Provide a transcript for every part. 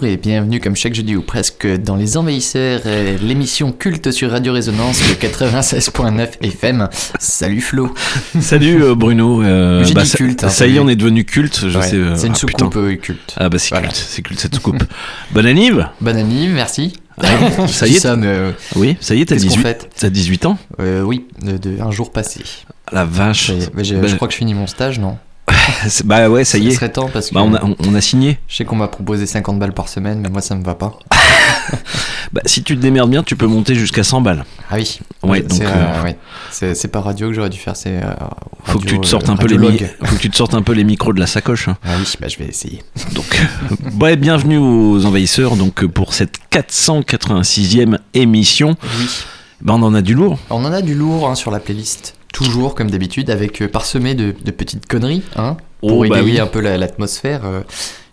Bonjour et bienvenue comme chaque jeudi ou presque dans Les Envahisseurs, euh, l'émission culte sur Radio Résonance le 96.9 FM. Salut Flo. Salut euh, Bruno. euh, J'ai dit ça, culte, hein, ça y est, on est devenu culte. Je Ouais, sais. euh, c'est une ah, soucoupe putain. culte. Ah bah c'est Voilà. culte, c'est culte cette soucoupe. Bonne anniv. Bonne année, merci. ça y est. ça, mais Oui, ça y est, t'as qu'est-ce qu'on 18. fait T'as 18 ans. Oui, de, de- un jour passé. La vache. Bah, je crois que je finis mon stage, non? Bah ouais, ça y est. serait temps parce que Bah on a, on, on a signé. je sais qu'on m'a proposé 50 balles par semaine, mais moi ça me va pas. Bah si tu te démerdes bien, tu peux monter jusqu'à 100 balles. Ah oui. Ouais, C'est, donc, euh, euh, ouais. c'est, pas radio que j'aurais dû faire, c'est. euh, Faut que tu te sortes euh, un peu les mi- radiologue. faut que tu te sortes un peu les micros de la sacoche. hein. Ah oui, bah je vais essayer. Donc, ouais, bienvenue aux envahisseurs. Donc euh, pour cette 486e émission, Oui. bah on en a du lourd. On en a du lourd hein, sur la playlist. Toujours comme d'habitude, avec euh, parsemé de, de petites conneries, hein, pour Oh, bah égayer oui. un peu la- l'atmosphère. euh,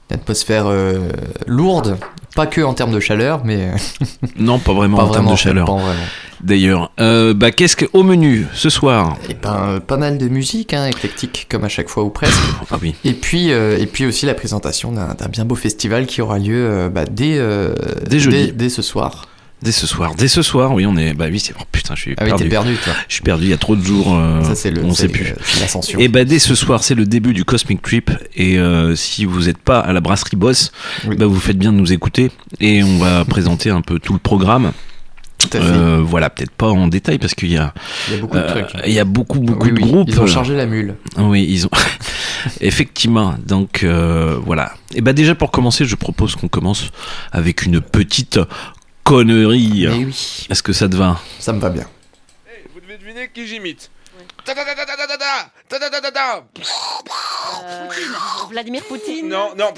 l'atmosphère euh, lourde, pas que en termes de chaleur, mais Non, pas vraiment pas en termes vraiment. de chaleur. Pas vraiment. D'ailleurs, Euh, bah qu'est-ce que au menu ce soir? Et ben, euh, pas mal de musique, hein, éclectique, comme à chaque fois ou presque. Ah oui. Et puis, euh, et puis aussi la présentation d'un d'un bien beau festival qui aura lieu euh, bah, dès, euh, Dès jeudi. dès ce soir. Dès ce soir, dès ce soir, oui, on est. Bah oui, c'est. Oh putain, je suis Ah oui, perdu. t'es perdu, toi. Je suis perdu. Il y a trop de jours. euh, Ça, c'est le. on sait plus. c'est l'ascension. Et bah dès ce soir, c'est le début du Cosmic Trip. Et euh, si vous n'êtes pas à la brasserie Boss, Oui. bah vous faites bien de nous écouter. Et on va présenter un peu tout le programme. Euh, voilà, peut-être pas en détail parce qu'il y a, Il y a beaucoup de euh, trucs. il y a beaucoup beaucoup Oui, de oui, groupes. Ils ont chargé la mule. Oui, ils ont. Effectivement. Donc euh, voilà. Et bah déjà pour commencer, je propose qu'on commence avec une petite connerie. Mais oui, Est-ce que ça te va ça me va bien. Hey, vous devez deviner qui j'imite. Euh, Vladimir Poutine. Non, non,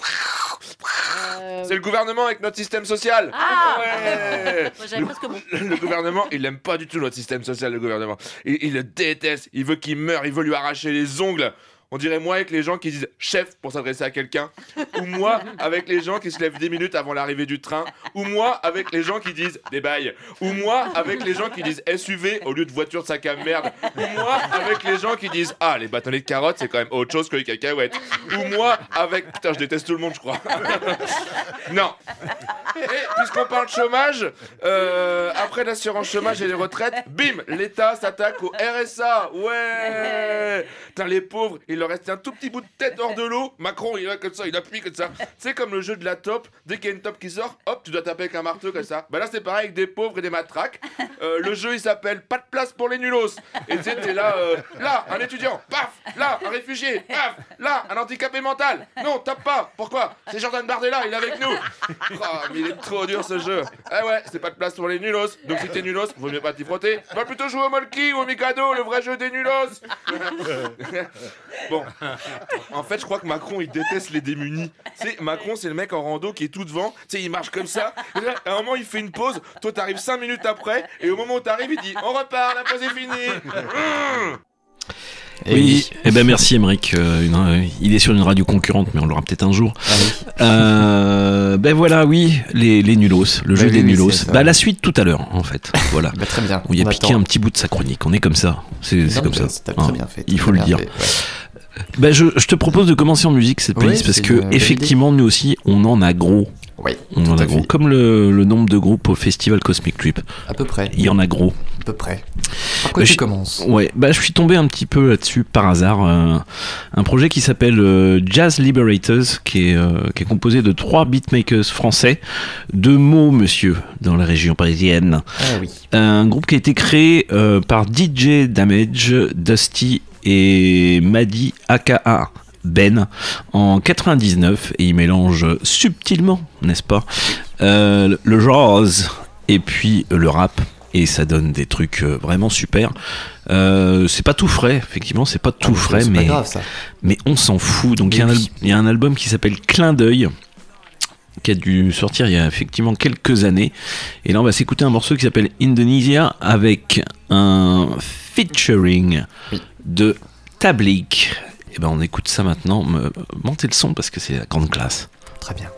Euh, c'est le gouvernement avec notre système social. Ah Ouais. Moi, J'avais presque bon. Le, le gouvernement, il aime pas du tout notre système social, le gouvernement. Il, il le déteste, il veut qu'il meure, il veut lui arracher les ongles. On dirait moi avec les gens qui disent chef pour s'adresser à quelqu'un, ou moi avec les gens qui se lèvent 10 minutes avant l'arrivée du train, ou moi avec les gens qui disent des bails, ou moi avec les gens qui disent SUV au lieu de voiture de sac à merde, ou moi avec les gens qui disent ah les bâtonnets de carottes c'est quand même autre chose que les cacahuètes, ou moi avec putain je déteste tout le monde je crois. non. Et puisqu'on parle chômage, euh, après l'assurance chômage et les retraites, bim, l'État s'attaque au RSA. Ouais. Putain, les pauvres, il leur reste un tout petit bout de tête hors de l'eau. Macron, il est comme ça, il appuie comme ça. C'est comme le jeu de la top. Dès qu'il y a une top qui sort, hop, tu dois taper avec un marteau comme ça. Bah là, c'est pareil avec des pauvres et des matraques. Euh, le jeu, il s'appelle Pas de place pour les nulos. Et tu t'es là, euh, là, un étudiant, paf, là, un réfugié, paf, là, un handicapé mental. Non, tape pas. Pourquoi? C'est Jordan Bardella, il est avec nous. Oh, mais il est trop dur ce jeu. Eh ouais, c'est pas de place pour les nulos. Donc si t'es nulos, vaut mieux pas t'y frotter. Va plutôt jouer au Molki ou au Mikado, le vrai jeu des nulos. bon, en fait, je crois que Macron il déteste les démunis. Tu sais, Macron c'est le mec en rando qui est tout devant. Tu sais, il marche comme ça. Et là, à un moment, il fait une pause. Toi, t'arrives 5 minutes après. Et au moment où t'arrives, il dit On repart, la pause est finie. Et Oui. Eh ben merci Emeric. Euh, euh, il est sur une radio concurrente, mais on l'aura peut-être un jour. Ah oui. Euh, ben voilà, oui, les, les nulos, le Bah jeu des oui, nulos. Bah la suite tout à l'heure, en fait. Voilà. Bah, très bien. Où il a On piqué attend. un petit bout de sa chronique. On est comme ça. C'est comme ça. T'as Hein. très bien fait. il faut le bien dire. fait, ouais. Bah, je, je te propose de commencer en musique cette playlist parce que effectivement nous aussi on en a gros. Oui, On en a gros. Comme le, le nombre de groupes au festival Cosmic Trip. À peu près. Il y en a gros. À peu près. Par quoi Bah, tu je- commences Ouais, bah je suis tombé un petit peu là-dessus par hasard. euh, un projet qui s'appelle euh, Jazz Liberators, qui est, euh, qui est composé de trois beatmakers français, de mots, monsieur, dans la région parisienne. Ah oui. Un groupe qui a été créé par DJ Damage, Dusty et Maddy aka Ben en 99 et il mélange subtilement, n'est-ce pas, euh, le jazz et puis le rap et ça donne des trucs euh, vraiment super. Euh, c'est pas tout frais, effectivement, c'est pas tout frais, Ah, C'est mais, pas grave ça. mais on s'en fout. Donc il y, a un Oui. al- il y a un album qui s'appelle Clin d'œil qui a dû sortir il y a effectivement quelques années. Et là, on va s'écouter un morceau qui s'appelle Indonesia avec un featuring Oui. de Tablik. Et ben, on écoute ça maintenant. Me- Montez le son parce que c'est la grande classe. Très bien.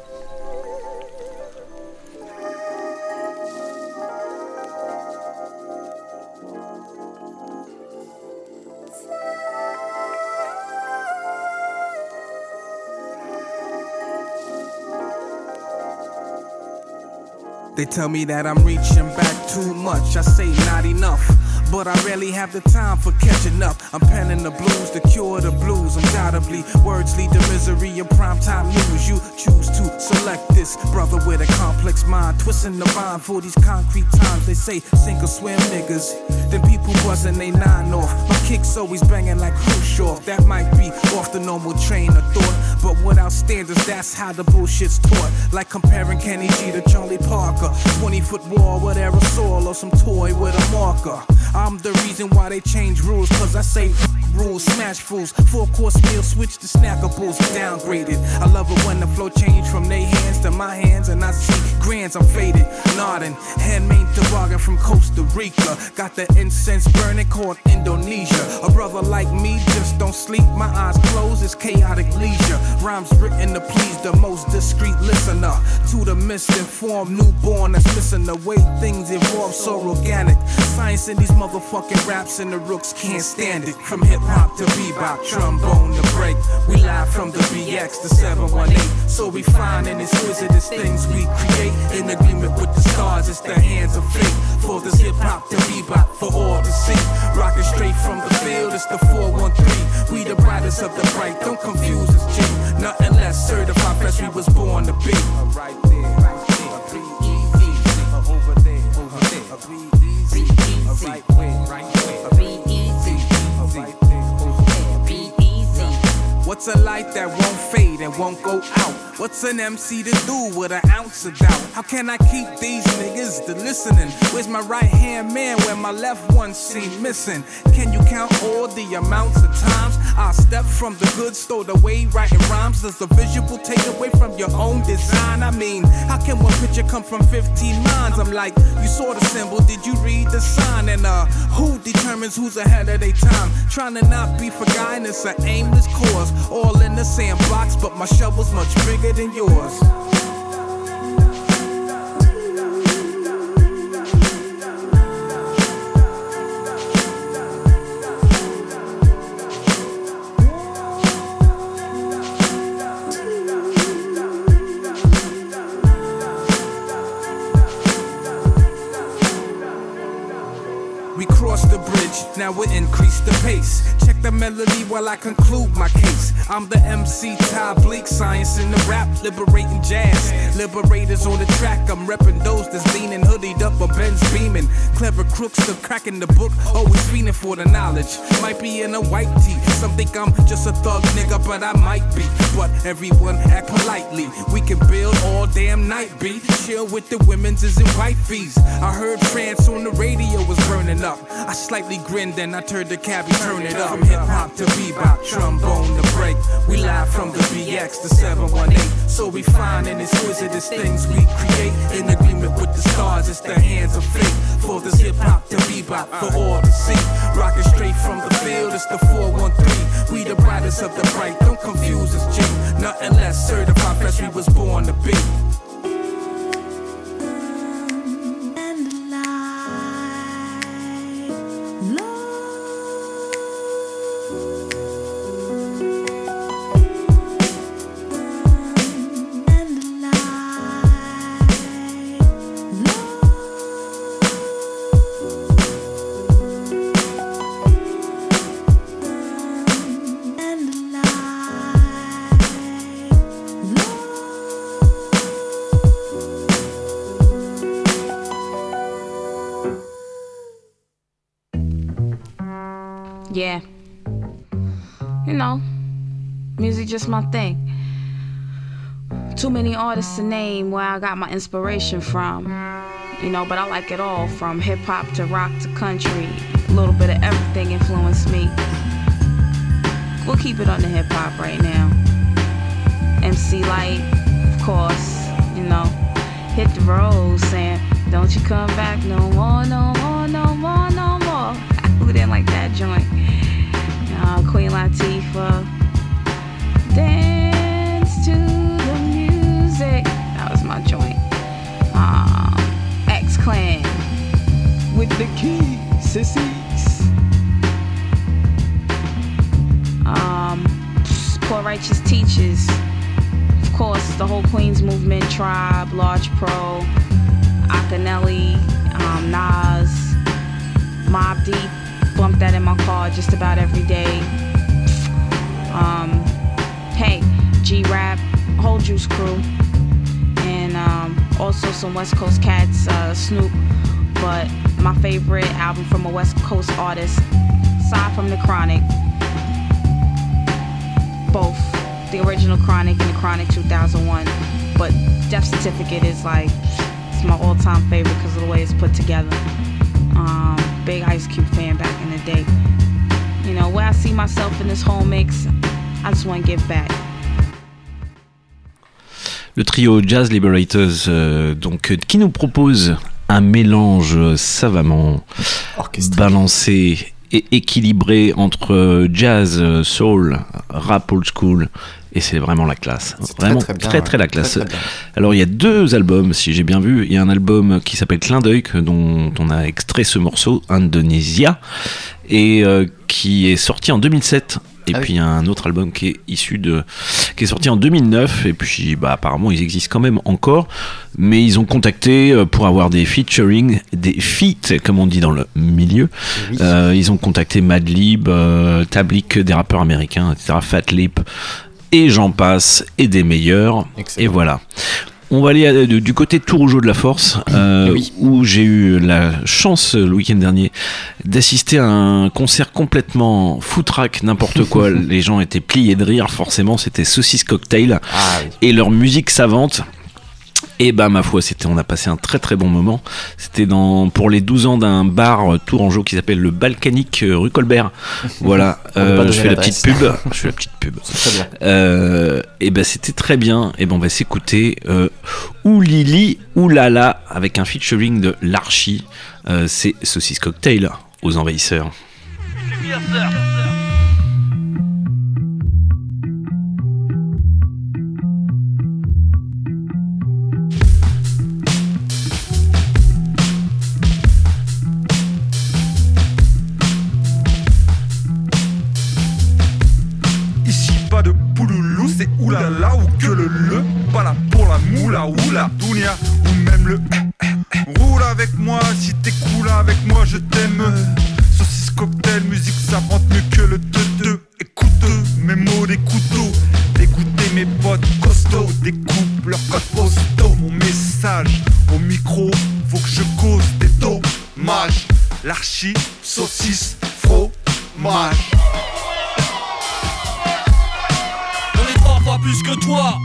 They tell me that I'm reaching back too much. I say not enough. But I rarely have the time for catching up. I'm penning the blues to cure the blues. Undoubtedly, words lead to misery in primetime news. You choose to select this brother with a complex mind, twisting the vine for these concrete times. They say sink or swim, niggas. Then people buzzing they nine off. My kicks always banging like Khrushchev. That might be off the normal train of thought, but without standards, that's how the bullshit's taught. Like comparing Kenny G to Charlie Parker. 20 foot wall with aerosol or some toy with a marker. I'm the reason why they change rules, cause I say rules, smash fools. Four course meal, switch to snackables, downgraded. I love it when the flow change from their hands to my hands, and I see grands, I'm faded. Nodding, handmade toboggan from Costa Rica. Got the incense burning called Indonesia. A brother like me just don't sleep, my eyes closed, it's chaotic leisure. Rhymes written to please the most discreet listener. To the misinformed newborn that's missing the way things evolve so organic. Science in these motherfucking raps and the rooks can't stand it. From hip hop to bebop, trombone to break. We live from the BX to 718. So we find and exquisite as things we create. In agreement with the stars, it's the hands of fate. For this hip hop to bebop for all to see. Rocking straight from the field, it's the 413. We the brightest of the bright, don't confuse us, G. Nothing less certified, fresh we was born to be. Right there, right there. Over there, over there right wing. What's a light that won't fade and won't go out? What's an MC to do with an ounce of doubt? How can I keep these niggas to listening? Where's my right hand man when my left one seem missing? Can you count all the amounts of times I step from the good stowed away writing rhymes? Does the visual take away from your own design? I mean, how can one picture come from 15 minds? I'm like, you saw the symbol, did you read the sign? And uh, who determines who's ahead of their time? Trying to not be forgotten, it's an aimless cause. All in the sandbox, but my shovel's much bigger than yours. We cross the bridge, now we increase the pace. Check the melody while I conclude my case. I'm the MC Ty Bleak, science in the rap, liberating jazz. Liberators on the track, I'm repping those that's leaning, hoodied up, or Ben's beaming. Clever crooks still cracking the book, always feeling for the knowledge. Might be in a white tee, some think I'm just a thug nigga, but I might be. But everyone act politely. We can build all damn night, be chill with the women's is in white fees. I heard France on the radio was burning up. I slightly grinned and I turned the cabbie, turn it up. From hip hop to bebop, trombone to break. We live from the BX to 718. So we find and exquisite as things we create. In agreement with the stars, it's the hands of fate. For this hip hop to bebop, for all to see. Rocking straight from the field, it's the 413. We the brightest of the bright, don't confuse us, G. Nothing less certified, fresh we was born to be. My thing. Too many artists to name where I got my inspiration from. you know, but I like it all from hip hop to rock to country. A little bit of everything influenced me. We'll keep it on the hip hop right now. MC Light, of course, you know, hit the road saying, Don't you come back no more, no more, no more, no more. Who didn't like that joint? Uh, Queen Latifah. Just about every day. Um, G Rap, whole Juice Crew, and um, also some West Coast cats, uh, Snoop. But my favorite album from a West Coast artist, aside from the Chronic, both the original Chronic and the Chronic 2001. But Death Certificate is like it's my all-time favorite because of the way it's put together. Um, big Ice Cube fan back in the day. You know where I see myself in this whole mix. I just want to give back. Le trio Jazz Liberators, euh, donc, euh, qui nous propose un mélange savamment balancé et équilibré entre euh, jazz, soul, rap old school. Et c'est vraiment la classe. Vraiment très, très très très, bien, ouais. la classe. Très. Alors il y a deux albums, si j'ai bien vu. Il y a un album qui s'appelle Clin d'œil, dont on a extrait ce morceau, Indonesia, et euh, qui est sorti en 2007. Et Ah puis un autre album qui est issu de, qui est sorti en 2009. Et puis bah apparemment ils existent quand même encore, mais ils ont contacté euh, pour avoir des featuring, des feats comme on dit dans le milieu. Oui. Euh, ils ont contacté Madlib, euh, Tablik, des rappeurs américains, etc. Fat Lip, et j'en passe, et des meilleurs. Excellent. Et voilà. On va aller euh, du côté de Tourougeau de la Force, euh, Eh oui. où j'ai eu la chance le week-end dernier d'assister à un concert complètement foutraque, n'importe quoi. Les gens étaient pliés de rire, forcément, c'était Saucisse Cocktail Ah oui. et leur musique savante. Et bah ma foi, c'était, on a passé un très très bon moment. C'était dans pour les 12 ans d'un bar euh, tourangeau qui s'appelle le Balkanique euh, rue Colbert. Voilà, Euh, je fais la petite pub. Je fais la petite pub. C'est très bien. Euh, et ben c'était très bien. Et ben on va s'écouter euh, Oulili Oulala avec un featuring de l'Archie. Euh, c'est Saucisse Cocktail aux envahisseurs. Oulala ou que le le. Pas là pour la moula oula, dounia ou même le. Roule avec moi si t'es cool avec moi, je t'aime. Saucisse cocktail, musique savante mieux que le 2-2. Écoute mes mots des couteaux, dégoûter mes potes costauds, découpe leurs codes postaux. Mon message au micro, faut que je cause des dommages. L'archi, saucisse, fromage. Plus que toi.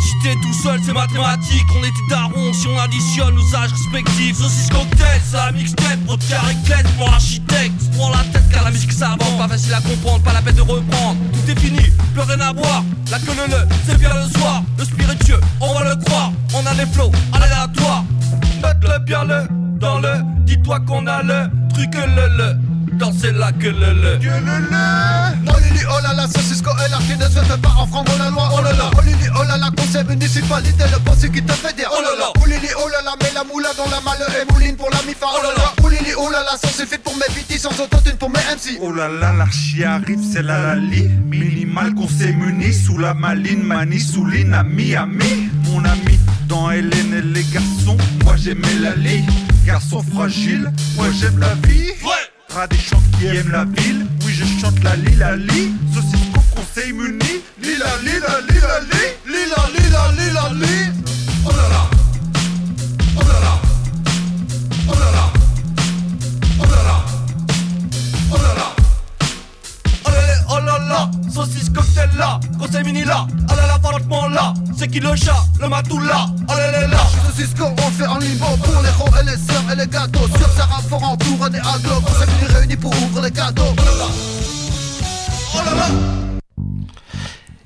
Si t'es tout seul, c'est mathématique. On était darons si on additionne nos âges respectifs. Saucisse cocktail, c'est la mixtape. Carré clair pour l'architecte. Prend la tête car la musique ça. Pas facile à comprendre, pas la peine de reprendre. Tout est fini, plus rien à boire. La queue le le, c'est bien le soir. Le spiritueux, on va le croire. On a les flots aléatoires. Note-le bien le, dans le. Dis-toi qu'on a le truc le le. Danser la que le le. Oh Lili, oh là là, saucisco et l'archi ne se fait pas enfreindre la loi. Oh là là, oh Lili, oh là là, conseil municipalité, le boss qui te fait dire. Oh là là, oh Lili, oh là là, mets la moula dans la malle et mouline pour la mifa. Oh là là, oh Lili, oh là là, sans suffit pour mes BT, sans autotune pour mes MC. Oh là là, l'archi arrive, c'est la lali. Minimal qu'on s'est muni sous la maline, mani souline à Miami. Mon ami, dans Hélène et les garçons, moi j'aimais la lie. Garçon fragile, moi j'aime la vie. Ras des chants qui aiment la ville, oui je chante la li la li. Saucisse conseil muni, lila lila lila li, lila lila lila li. Saucisse cocktail là, conseil mini là, oh là là, pardon franchement là, c'est qui le chat, le matoula, oh là là là. Je suis ce qu'on fait en limbo pour les ronds et les sœurs et les gâteaux. Sur Sarah Fort en tour des ados. Pour s'amuser réunis pour ouvrir les cadeaux. Oh là là. Oh là là.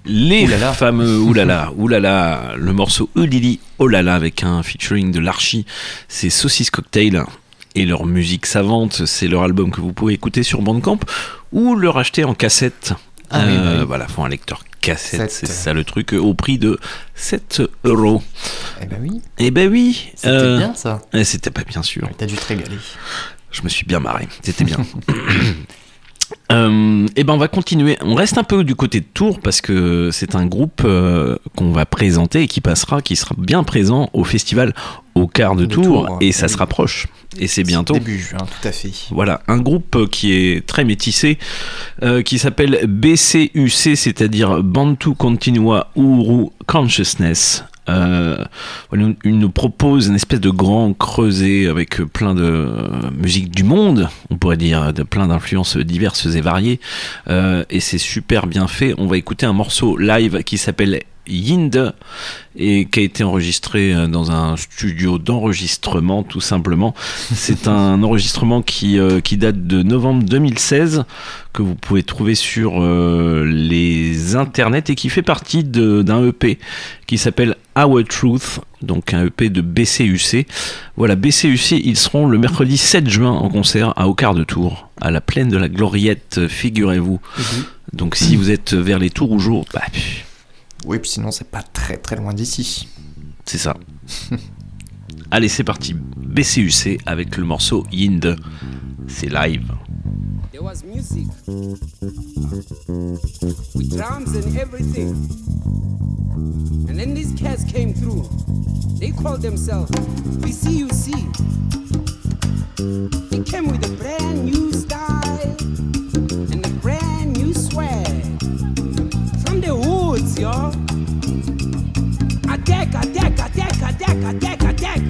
Les Oulala. fameux oulala, oulala, le morceau Oulili Olala avec un featuring de l'Archie, c'est Saucisse Cocktail et leur musique savante, c'est leur album que vous pouvez écouter sur Bandcamp ou le racheter en cassette. Ah oui, bah oui. Voilà, faut un lecteur cassette, c'est ça le truc, euh, au prix de 7 euros. Eh ben oui, Eh ben oui, c'était euh, bien ça. eh, C'était pas bien sûr. T'as dû te régaler. Je me suis bien marré, c'était bien. Euh, et ben on va continuer. On reste un peu du côté de Tours parce que c'est un groupe euh, qu'on va présenter et qui passera, qui sera bien présent au festival au quart de De Tours Tours, et oui. ça se rapproche. Et c'est bientôt. Début juin, tout à fait. Voilà, un groupe qui est très métissé, euh, qui s'appelle BCUC, c'est-à-dire Bantu Continua Uru Consciousness. Euh, il nous propose une espèce de grand creuset avec plein de euh, musique du monde, on pourrait dire, de plein d'influences diverses et variées. Euh, et c'est super bien fait. On va écouter un morceau live qui s'appelle Yind et qui a été enregistré euh, dans un studio d'enregistrement tout simplement. C'est un enregistrement qui, euh, qui date de novembre 2016 que vous pouvez trouver sur euh, les internets et qui fait partie d'un EP qui s'appelle Our Truth, donc un EP de BCUC. Voilà, BCUC, ils seront le mercredi 7 juin en concert à Aucard de Tours, à la plaine de la Gloriette, figurez-vous. Donc si vous êtes vers les Tours jours, bah, pff, Oui, puis sinon, c'est pas très très loin d'ici. c'est ça. Allez, c'est parti. BCUC avec le morceau Yind. C'est live. There was music with drums and everything. And then these cats came through. They called themselves BCUC. They came with a brand new woods, y'all. Attack, attack, attack, attack, attack. Attack,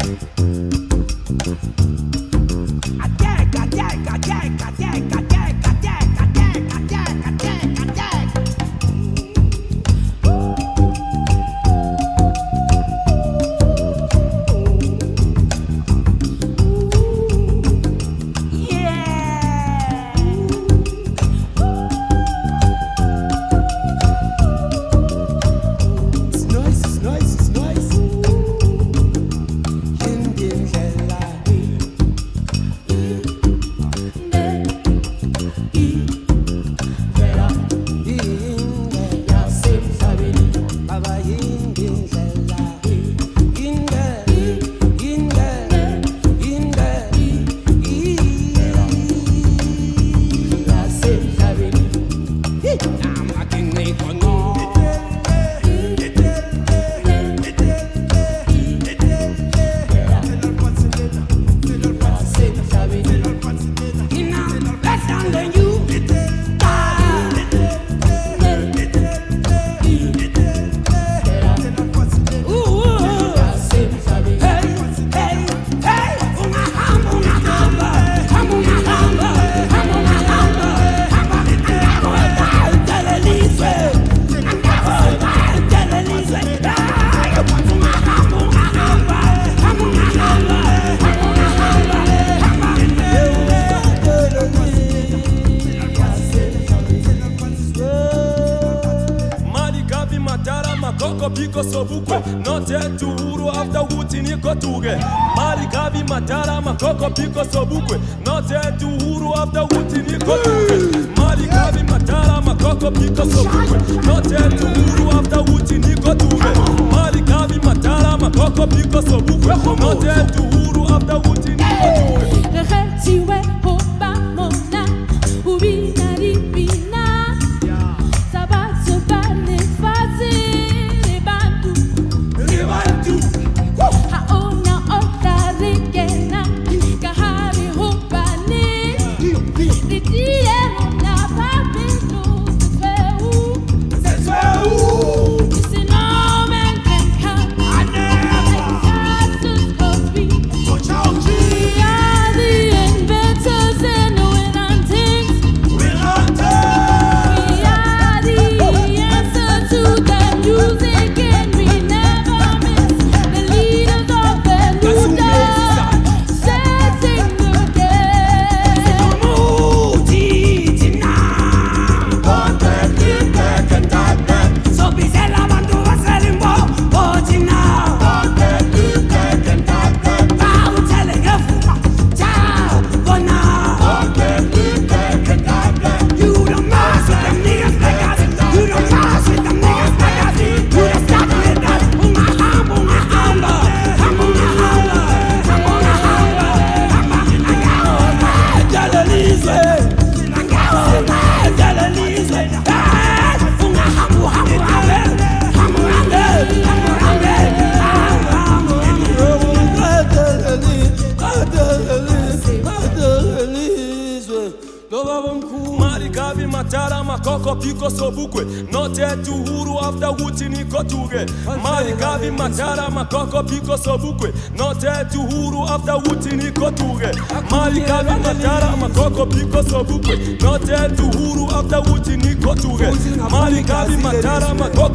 ndikosobukwe notetu uhuru afta kuti nikodukwe mali kavi matala makoko bikosobukwe notetu uhuru afta kuti nikodume mali kavi matala makoko bikosobukwe notetu uhuru afta kuti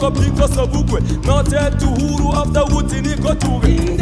mapiko sabukwe na tetu huru after to kotuwe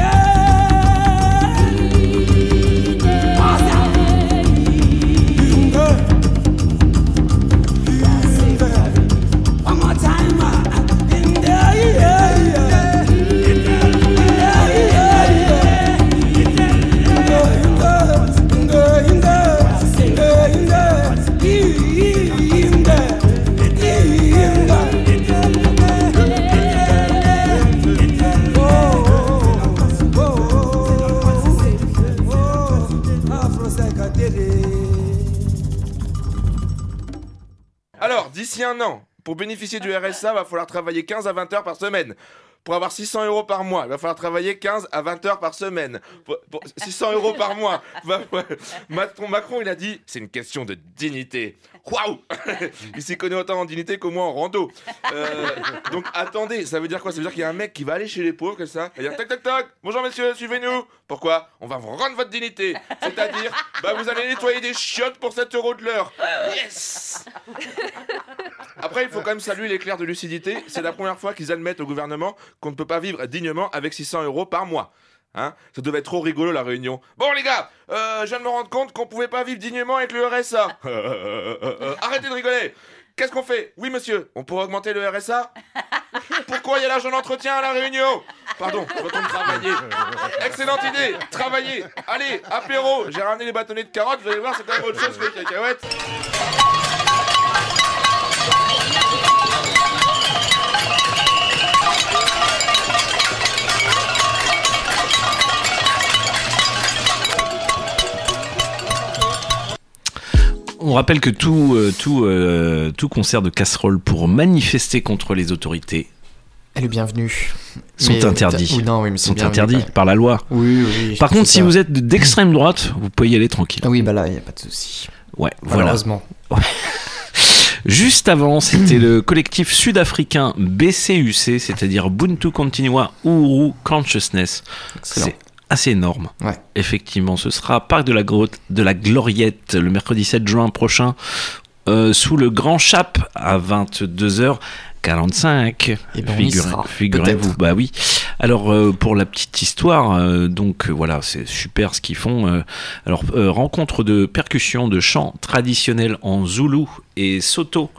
bénéficier du RSA, va falloir travailler 15 à 20 heures par semaine. Pour avoir 600 euros par mois, il va falloir travailler 15 à 20 heures par semaine. Pour- pour 600 euros par mois. Macron, il a dit c'est une question de dignité. Waouh Il s'y connaît autant en dignité qu'au moins en rando. Euh, donc attendez, ça veut dire quoi? Ça veut dire qu'il y a un mec qui va aller chez les pauvres comme ça, va dire tac tac tac, bonjour messieurs, suivez-nous. Pourquoi? On va vous rendre votre dignité. C'est-à-dire, bah vous allez nettoyer des chiottes pour 7 euros de l'heure. Yes après, il faut quand même saluer l'éclair de lucidité. C'est la première fois qu'ils admettent au gouvernement qu'on ne peut pas vivre dignement avec 600 euros par mois. Hein Ça devait être trop rigolo la réunion. Bon les gars, euh, je viens de me rendre compte qu'on pouvait pas vivre dignement avec le RSA. Euh, arrêtez de rigoler. Qu'est-ce qu'on fait? Oui monsieur, on pourrait augmenter le RSA Pourquoi il y a l'argent d'entretien à la réunion? Pardon, retourne travailler. Excellente idée, travailler. Allez, apéro. J'ai ramené les bâtonnets de carottes, vous allez voir, c'est quand même autre chose que les cacahuètes. On rappelle que tout, euh, tout, euh, tout concert de casserole pour manifester contre les autorités Elle est bienvenue. sont Mais- interdits. ou non, oui, mais c'est sont interdits par la loi. Oui, oui. Par contre, si ça. vous êtes d'extrême droite, vous pouvez y aller tranquille. Ah oui, bah là, il n'y a pas de souci. Ouais, voilà. Malheureusement. Juste avant, c'était le collectif sud-africain BCUC, c'est-à-dire Ubuntu Continua Uru Consciousness. C'est assez énorme. Ouais. Effectivement, ce sera Parc de la, Grotte, de la Gloriette le mercredi 7 juin prochain, euh, sous le Grand Chap à 22h45. Eh ben, on y Figurez- sera, Figurez-vous, bah oui. Alors euh, pour la petite histoire, euh, donc euh, voilà, c'est super ce qu'ils font. alors rencontre de percussion, de chants traditionnels en zoulou et soto.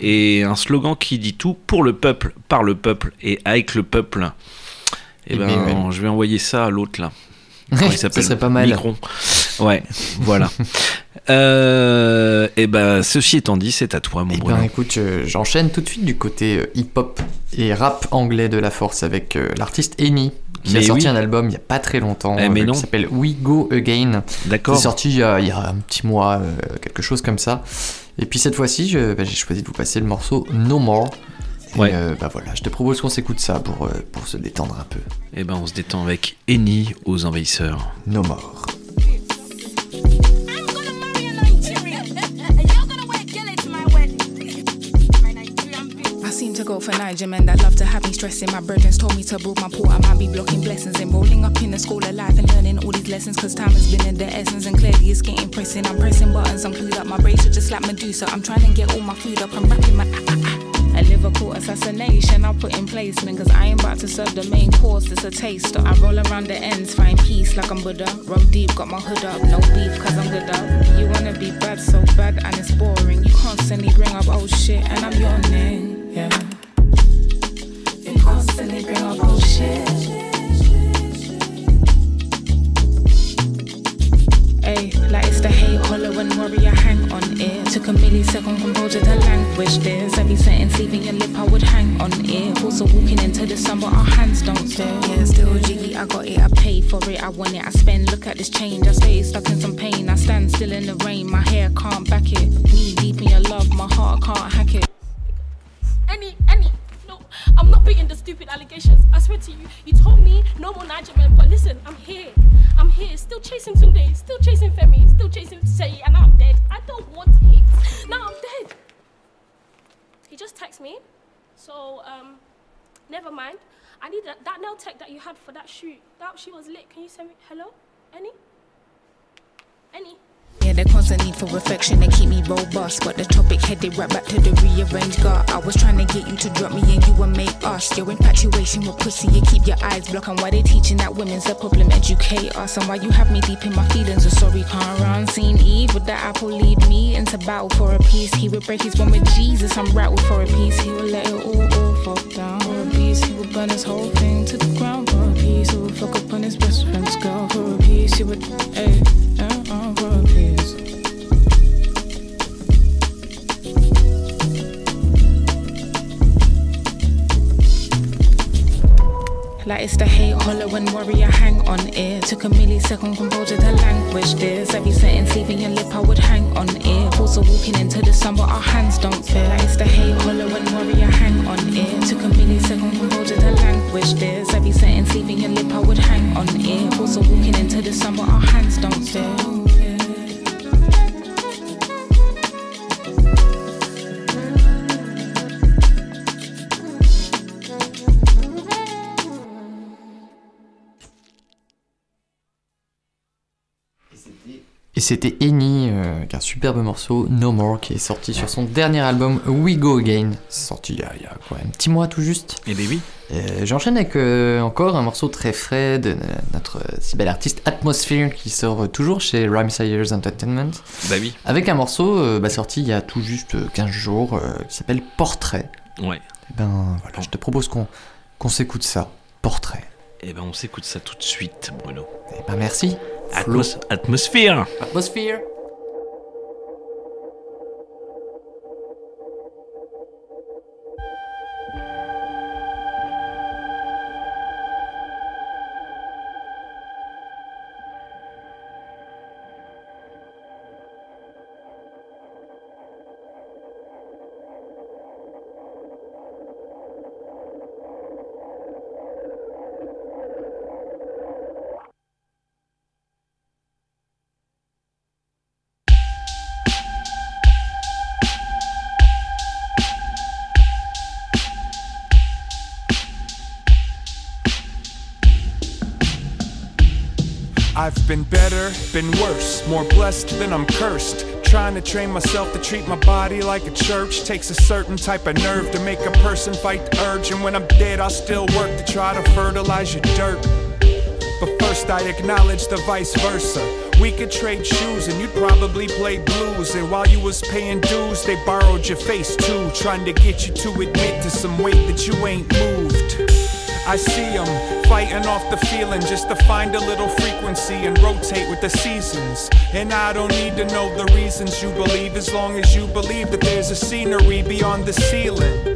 Et un slogan qui dit tout pour le peuple, par le peuple et avec le peuple. Et Eh ben, ben, je vais envoyer ça à l'autre là. Comment il Ça serait pas mal. Micron. Ouais, voilà. Euh, et ben, ceci étant dit, c'est à toi, mon Eh Bruno. ben écoute, je- j'enchaîne tout de suite du côté euh, hip-hop et rap anglais de la force avec euh, l'artiste Amy qui a sorti oui. un album il n'y a pas très longtemps Eh, mais euh, non. qui s'appelle We Go Again. D'accord. C'est sorti il y, a, il y a un petit mois, euh, quelque chose comme ça. Et puis cette fois-ci, bah, j'ai choisi de vous passer le morceau No More. Ouais. euh, bah voilà, je te propose qu'on s'écoute ça pour, euh, pour se détendre un peu. Et ben, on se détend avec Eni aux envahisseurs. No More. I seem to go for Niger men that love to have me stressing. My brethren told me to broad my port. I might be blocking blessings and rolling up in the school of life and learning all these lessons. Cause time has been in the essence and clearly it's getting pressing. I'm pressing buttons, I'm clued up. My just like Medusa. I'm trying to get all my food up. I'm rapping my ah, ah, ah. A Liverpool assassination I put in placement Cause I ain't about to serve the main course, it's a taster. I roll around the ends, find peace like I'm Buddha. Roll deep, got my hood up, no beef cause I'm good up. You wanna be bad, so bad and it's boring. You constantly bring up old shit and I'm name, yeah. You constantly bring up old shit Ay, like it's the hate, hollow and worry, I hang on it. Took a millisecond composure to language this. Every sentence leaving your lip, I would hang on it. Also walking into the sun, but our hands don't stare. Yeah, still jiggy, I got it, I pay for it, I want it, I spend. Look at this change, I stay stuck in some pain. I stand still in the rain, my hair can't back it. Knee deep in your love, my heart can't hack it. Any, any, I'm not bringing the stupid allegations. I swear to you, you told me no more Niger men, but listen, I'm here. I'm here, still chasing Tunde, still chasing Femi, still chasing Say, and now I'm dead. I don't want it. Now I'm dead. He just texted me. So, um, never mind. I need that, that nail tech that you had for that shoot. That shoot was lit. Can you send me? Hello? Any? Any? Yeah, the constant need for reflection they keep me robust. But the topic headed right back to the rearranged gut. I was trying to get you to drop me and you would make us. Your infatuation with pussy, you keep your eyes blocked. And why they teaching that women's a problem, educate us. And why you have me deep in my feelings. Oh, sorry, can't run. Seen Eve with the apple lead me into battle for a piece. He would break his one with Jesus. I'm rattled for a piece. He would let it all, all fall down for a piece. He would burn his whole thing to the ground for a piece. He would fuck up on his best friend's girl for a piece. He would, hey, Like it's the hate, worry, I hang on it. Took a millisecond composure to language this. Every sentence leaving your lip, I would hang on it. Also walking into the sun, but our hands don't fit. Like it's the hate, worry, I hang on it. Took a millisecond composure to languish this. Every sentence leaving your lip, I would hang on it. Also walking into the sun, but our hands don't fit. Et c'était Eni, euh, qui a un superbe morceau, No More, qui est sorti sur son dernier album We Go Again. Sorti il y, a, il y a quoi, un petit mois tout juste. Et ben oui. J'enchaîne avec euh, encore un morceau très frais de notre euh, si belle artiste Atmosphere qui sort toujours chez Rhyme Sayers Entertainment. Bah oui. Avec un morceau bah, sorti il y a tout juste 15 jours qui s'appelle Portrait. Ouais. Et ben voilà, je te propose qu'on qu'on s'écoute ça. Portrait. Et ben on s'écoute ça tout de suite, Bruno. Et ben merci. Atmos- atmosphère. Atmosphere. Been better, been worse, more blessed than I'm cursed. Trying to train myself to treat my body like a church takes a certain type of nerve to make a person fight the urge. And when I'm dead, I'll still work to try to fertilize your dirt. But first, I acknowledge the vice versa. We could trade shoes and you'd probably play blues. And while you was paying dues, they borrowed your face too, trying to get you to admit to some weight that you ain't moved. I see them fighting off the feeling just to find a little frequency and rotate with the seasons. And I don't need to know the reasons you believe as long as you believe that there's a scenery beyond the ceiling.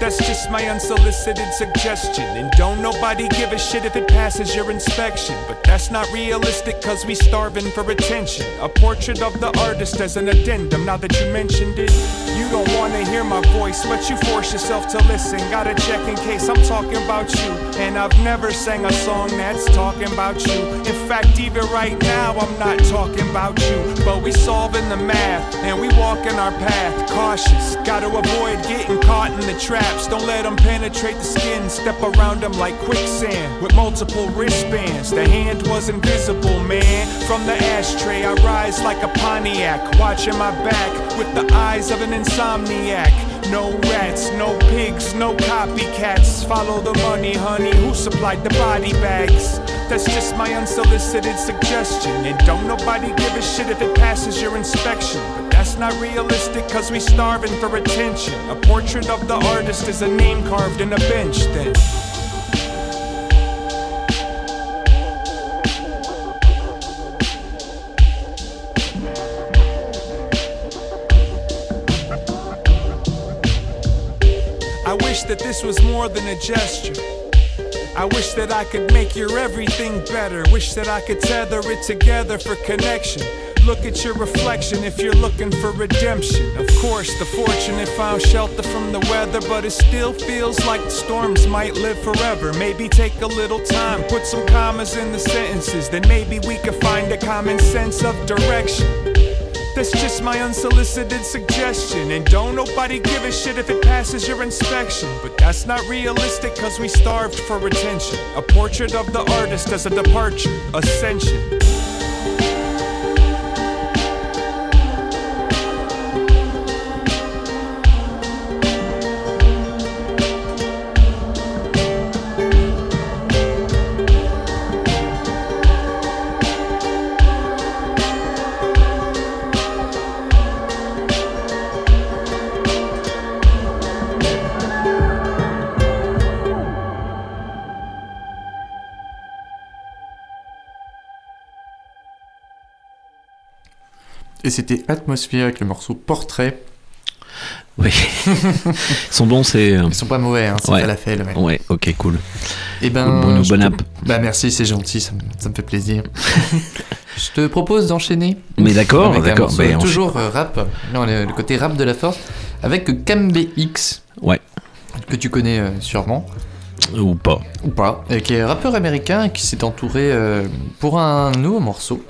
That's just my unsolicited suggestion. And don't nobody give a shit if it passes your inspection. But that's not realistic cause we starving for attention. A portrait of the artist as an addendum now that you mentioned it. You don't wanna hear my voice, but you force yourself to listen. Gotta check in case I'm talking about you. And I've never sang a song that's talking about you. In fact, even right now, I'm not talking about you. But we solving the math and we walking our path. Cautious, gotta avoid getting caught in the traps. Don't let them penetrate the skin, step around them like quicksand. With multiple wristbands, the hand was invisible, man. From the ashtray, I rise like a Pontiac. Watching my back with the eyes of an insomniac. No rats, no pigs, no copycats. Follow the money, honey. Who supplied the body bags? That's just my unsolicited suggestion. And don't nobody give a shit if it passes your inspection. But that's not realistic, cause we starving for attention. A portrait of the artist is a name carved in a bench, then. That this was more than a gesture. I wish that I could make your everything better. Wish that I could tether it together for connection. Look at your reflection if you're looking for redemption. Of course, the fortunate found shelter from the weather, but it still feels like the storms might live forever. Maybe take a little time, put some commas in the sentences, then maybe we could find a common sense of direction. That's just my unsolicited suggestion. And don't nobody give a shit if it passes your inspection. But that's not realistic cause we starved for attention. A portrait of the artist as a departure, ascension. Et c'était Atmosphere avec le morceau Portrait. Oui. Son bon, c'est. euh, Ils sont pas mauvais, hein, c'est ouais. la fait, mec. Ouais, ok, cool. Et ben. Bon, bon te- app. Bah merci, c'est gentil, ça me, ça me fait plaisir. je te propose d'enchaîner. Mais d'accord, d'accord, ben, toujours euh, rap. Non, le, le côté rap de la force. Avec Kambe X. Ouais. Que tu connais euh, sûrement. Ou pas. Ou pas. euh, qui est rappeur américain et qui s'est entouré euh, pour un nouveau morceau.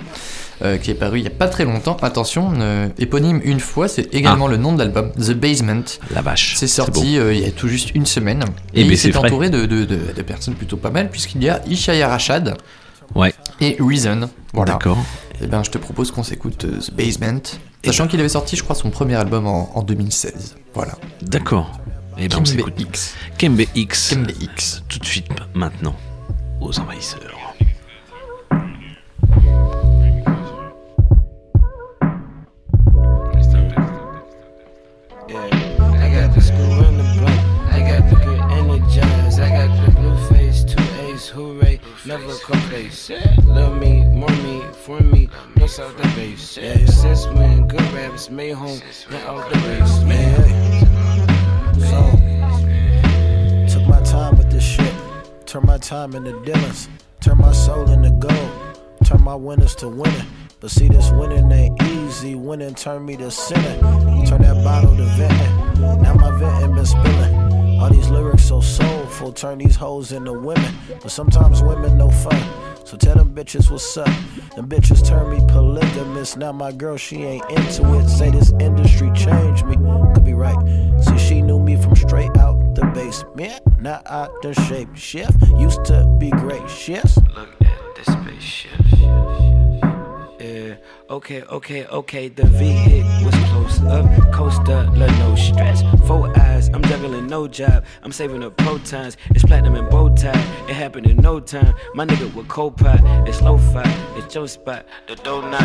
Euh, qui est paru il y a pas très longtemps. Attention, euh, éponyme une fois, c'est également le nom de l'album, The Basement. Ah. La vache. C'est sorti euh, il y a tout juste une semaine. Eh Et, ben, il s'est entouré de, de- de- de personnes plutôt pas mal, puisqu'il y a Ishaya Rashad Ouais. et Reason. Voilà. D'accord. Et ben, je te propose qu'on s'écoute The Basement. Sachant qu'il avait sorti, je crois, son premier album en, en 2016. Voilà. D'accord. Et ben on Kembe s'écoute. X. Kembe X. Kembe X. Tout de suite, maintenant, aux envahisseurs. Raps made home, not out uh, the base. So, took my time with this shit. Turn my time into Dylan's. Turn my soul into gold. Turn my winners to winning. But see, this winning ain't easy. Winning turn me to sinning. Turn that bottle to venting. Now my venting been spilling. All these lyrics so soulful. Turn these hoes into women. But sometimes women no fun. So tell them bitches what's up. Them bitches turn me polygamous. Now my girl, she ain't into it. Say this industry changed me. Could be right. See, she knew me from straight out the basement. Now I done shape shift. Used to be great shifts. Look at this spaceship. Okay, okay, okay. The V hit was close up. Coaster, look, no stress. Four eyes, I'm juggling no job. I'm saving up protons. It's platinum and bow tie. It happened in no time. My nigga with cold pot. It's low fi. It's your spot. The dough not.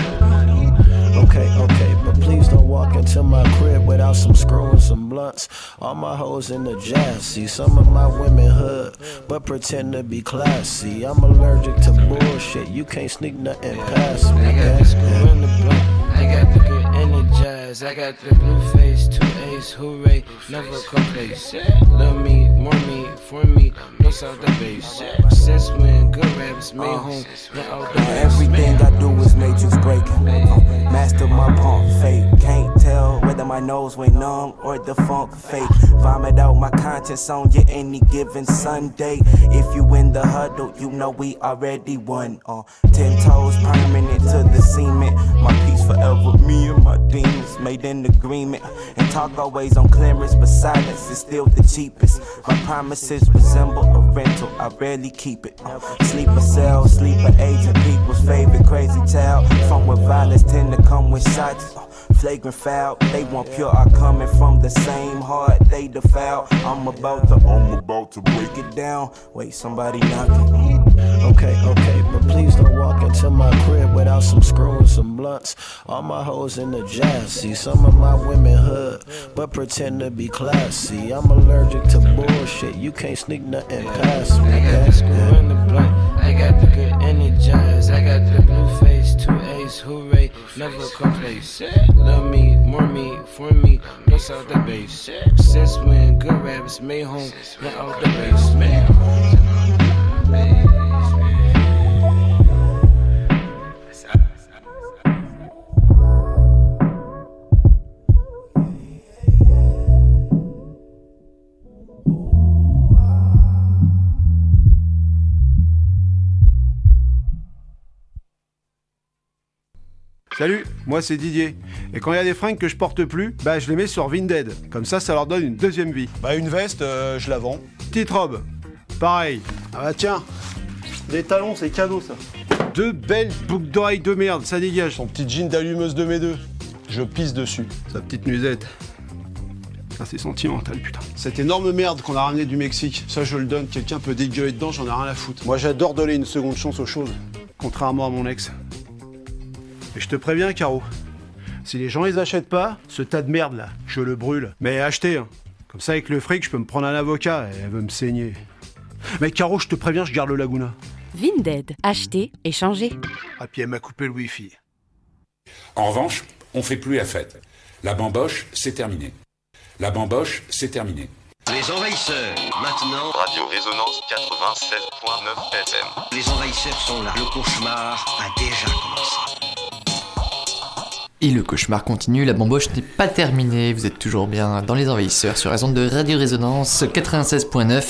Okay, okay, please don't walk into my crib without some screw and some blunts. All my hoes in the jazz. See, some of my women hood, but pretend to be classy. I'm allergic to bullshit. You can't sneak nothing past me. I got the school in the block. I got the good energized. I got the blue face, two A's, hooray, never complacent. Love me, more me, for me, plus out the base. Since when good raps made home, not out. Everything I do is matrix breaking. Uh, master my pump fake. Can't tell whether my nose went numb or the funk fake. Vomit out my conscience on you any given Sunday. If you in the huddle, you know we already won. Uh, ten toes permanent to the cement. My peace forever, me and my demons made an agreement. And talk always on clearance, but silence is still the cheapest. My promises resemble a rental, I rarely keep it. Sleeper cell, sleeper agent, people's favorite crazy child. From where violence tend to come with shots. Uh, flagrant foul, they want pure, I coming from the same heart they defile. I'm about to, I'm about to break it down. Wait, somebody knocking. Okay, okay, but please don't walk into my crib without some screws, and some blunts. All my hoes in the jazz. See, some of my women hood, but pretend to be classy. I'm allergic to bullshit. You can't sneak nothing past me. I got the school in the block. I got the good energized. I got the blue face, two A's, hooray, never complacent. Love me, more me, for me, plus out the base. Since when good raps made home, not out the basement. Salut, moi c'est Didier. Et quand il y a des fringues que je porte plus, bah je les mets sur Vinted. Comme ça, ça leur donne une deuxième vie. Bah une veste, euh, je la vends. Petite robe, pareil. Ah bah tiens, des talons, c'est cadeau ça. Deux belles boucles d'oreilles de merde, ça dégage. Son petit jean d'allumeuse de mes deux. Je pisse dessus. Sa petite musette. Ça c'est sentimental, putain. Cette énorme merde qu'on a ramené du Mexique, ça je le donne, quelqu'un peut dégueuler dedans, j'en ai rien à foutre. Moi j'adore donner une seconde chance aux choses. Contrairement à mon ex. Et je te préviens, Caro. Si les gens les achètent pas, ce tas de merde là, je le brûle. Mais achetez, hein. Comme ça, avec le fric, je peux me prendre un avocat et elle veut me saigner. Mais Caro, je te préviens, je garde le Laguna. Vinted. Acheter, échanger. Ah, puis elle m'a coupé le wifi. En revanche, on fait plus la fête. La bamboche, c'est terminé. La bamboche, c'est terminé. Les envahisseurs, maintenant. Radio Résonance 96.9 FM. Les envahisseurs sont là. Le cauchemar a déjà commencé. Et le cauchemar continue, la bamboche n'est pas terminée, vous êtes toujours bien dans les envahisseurs sur raison de Radio Résonance 96.9.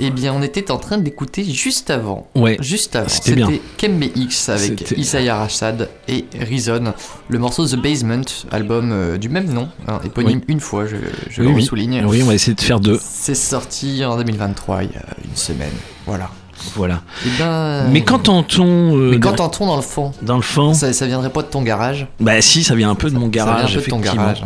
Eh bien, on était en train d'écouter juste avant. Ouais, Juste avant. c'était. Kembe X avec Isaiah Rashad et Reason. Le morceau The Basement, album euh, du même nom, hein, éponyme Oui. une fois, je, je Oui, le oui. souligne. Oui, on va essayer de faire deux. C'est sorti en 2023, il y a une semaine. Voilà. Voilà. Eh Mais qu'entend-on euh, Mais dans- qu'entend-on dans le fond Dans le fond ça, ça viendrait pas de ton garage? Bah si, ça vient un peu de mon vient un garage, peu de ton garage.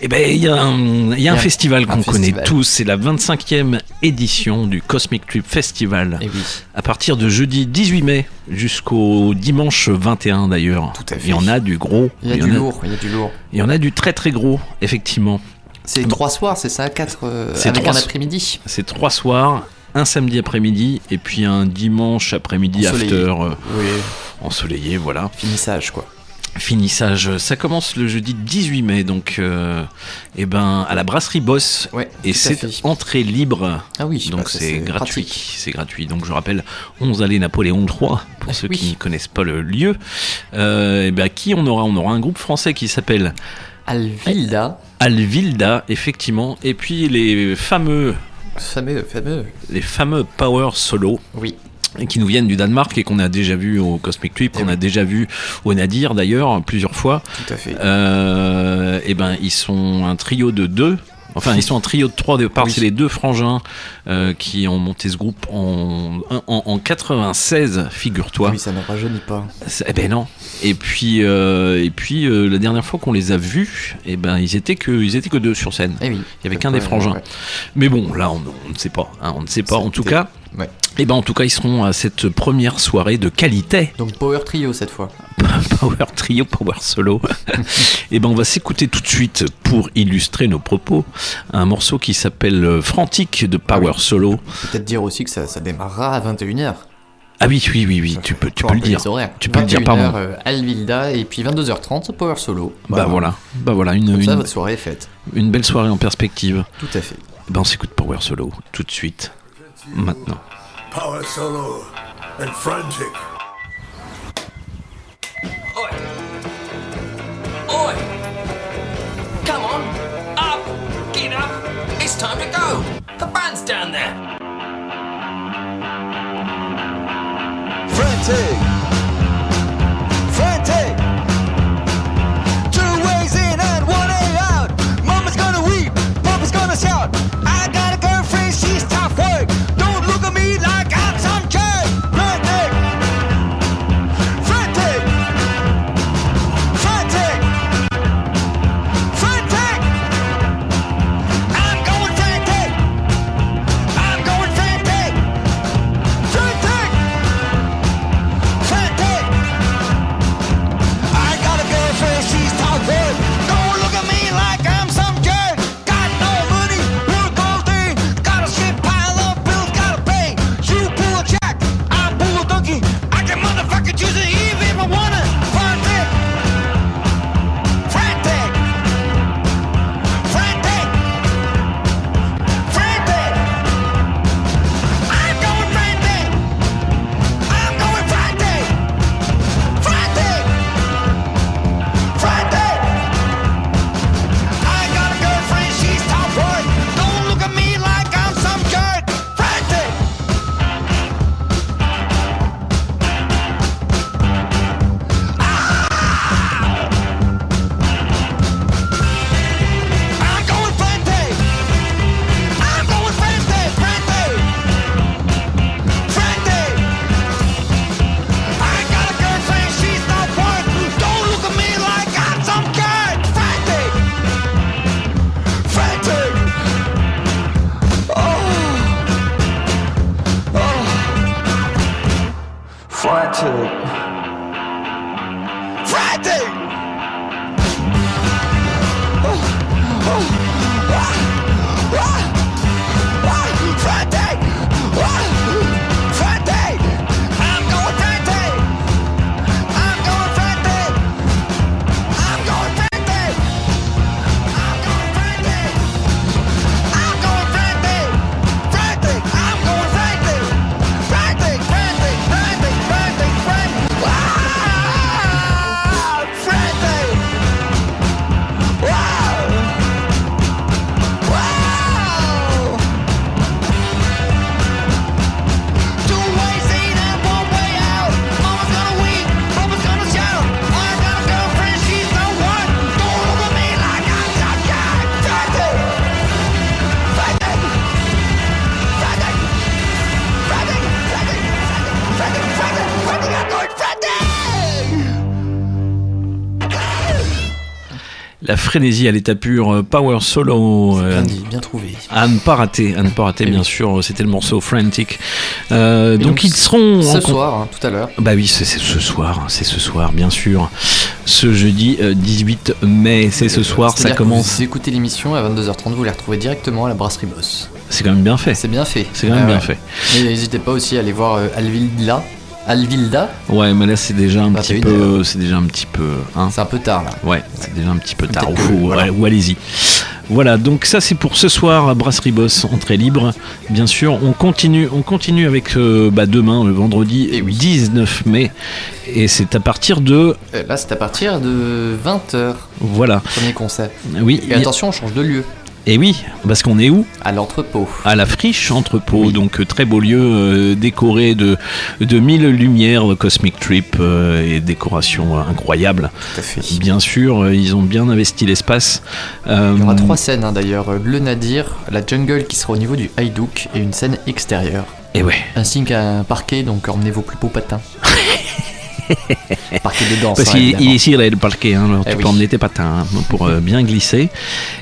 Et ben il y a un, y a un Il y a festival qu'on connaît tous, c'est la 25e édition du Cosmic Trip Festival. Et oui. À partir de jeudi 18 mai jusqu'au dimanche 21 d'ailleurs. Tout à fait. Il y en a du gros. Il y a en du lourd, il y a du lourd. Il y en a du très très gros, effectivement. C'est trois soirs, c'est ça? Quatre euh, avec trois un après-midi? C'est trois soirs, un samedi après-midi et puis un dimanche après-midi after euh, Oui. ensoleillé, voilà. Finissage quoi. Finissage, ça commence le jeudi 18 mai, donc euh, eh ben, à la brasserie Boss. Ouais, et c'est entrée libre. Ah oui, donc c'est gratuit. C'est gratuit. Donc je rappelle, 11 allées Napoléon III, pour ceux qui ne connaissent pas le lieu. Euh, eh ben, qui on aura? On aura un groupe français qui s'appelle Alvilda. Alvilda, effectivement. Et puis les fameux. Fameux, fameux. Les fameux Power Solo. Oui. Qui nous viennent du Danemark et qu'on a déjà vu au Cosmic Trip, qu'on a déjà vu au Nadir d'ailleurs plusieurs fois. Tout à fait. Euh, et ben ils sont un trio de deux. Enfin, ils sont un trio de trois départ. Oui. C'est les deux frangins euh, qui ont monté ce groupe en, en, en 96, figure-toi. Oui, ça ne rajeunit pas. C'est- Eh ben non. Et puis, euh, et puis euh, la dernière fois qu'on les a vus, eh ben ils étaient que, ils étaient que deux sur scène. Eh oui. Il y avait qu'un des frangins. ouais. Mais bon, là, on, on ne sait pas. hein, on ne sait pas. En tout cas, Ouais. eh ben en tout cas, ils seront à cette première soirée de qualité. Donc Power Trio cette fois. Power Trio, Power Solo. Et ben on va s'écouter tout de suite pour illustrer nos propos un morceau qui s'appelle euh, Frantic de Power Solo. Peut-être dire aussi que ça, ça démarrera à 21h. Ah oui, oui, oui, oui, tu peux, tu peux le dire. Tu peux le dire, 21h, pardon. euh, Alvilda et puis 22h30 Power Solo. Bah voilà, bah voilà une, Comme ça, une, votre soirée est faite. une belle soirée en perspective. Tout à fait. Ben on s'écoute Power Solo tout de suite, maintenant. Power solo and frantic. Oi! Oi. Come on! Up! Get up! It's time to go! The band's down there! Frantic. Frantic. La frénésie à l'état pur, euh, Power Solo. euh, Bien dit, bien trouvé. À ne pas rater, à ne pas rater, bien sûr. C'était le morceau Frantic. Euh, donc, donc, ils seront ce en soir, hein, tout à l'heure. Bah oui, c'est ce soir, c'est ce soir, bien sûr. Ce jeudi euh, 18 mai, c'est ce soir, ça commence. Vous écoutez l'émission à 22h30, vous les retrouvez directement à la brasserie Boss. C'est quand même bien fait. C'est bien fait. C'est quand même Ah bien ouais. fait. N'hésitez pas aussi à aller voir Alvilda. Alvilda Ouais, mais là c'est déjà un Bah, petit peu, c'est déjà un petit peu. Hein C'est un peu tard là. Ouais, c'est déjà un petit peu tard. Ou, voilà. ou allez-y. Voilà, donc ça c'est pour ce soir à Brasserie Boss, entrée libre. Bien sûr, on continue, on continue avec euh, bah, demain, le vendredi Eh 19 mai, et c'est à partir de Euh, Là, c'est à partir de 20h, voilà. premier concert. Oui. Et attention, on change de lieu. Et oui, parce qu'on est où? À l'entrepôt. À la friche entrepôt, donc euh, très beau lieu euh, décoré de, de mille lumières, de Cosmic Trip euh, et décoration euh, incroyable. Tout à fait. Bien sûr, euh, ils ont bien investi l'espace. Euh, Il y aura trois scènes hein, d'ailleurs. Euh, Le Nadir, la jungle qui sera au niveau du Haïdouk et une scène extérieure. Et ouais. Ainsi qu'un parquet, donc emmenez vos plus beaux patins. parquet de danse. Parce qu'il ici, il a le parquet, hein, alors Eh tu oui. peux emmener tes patins hein, pour euh, bien glisser.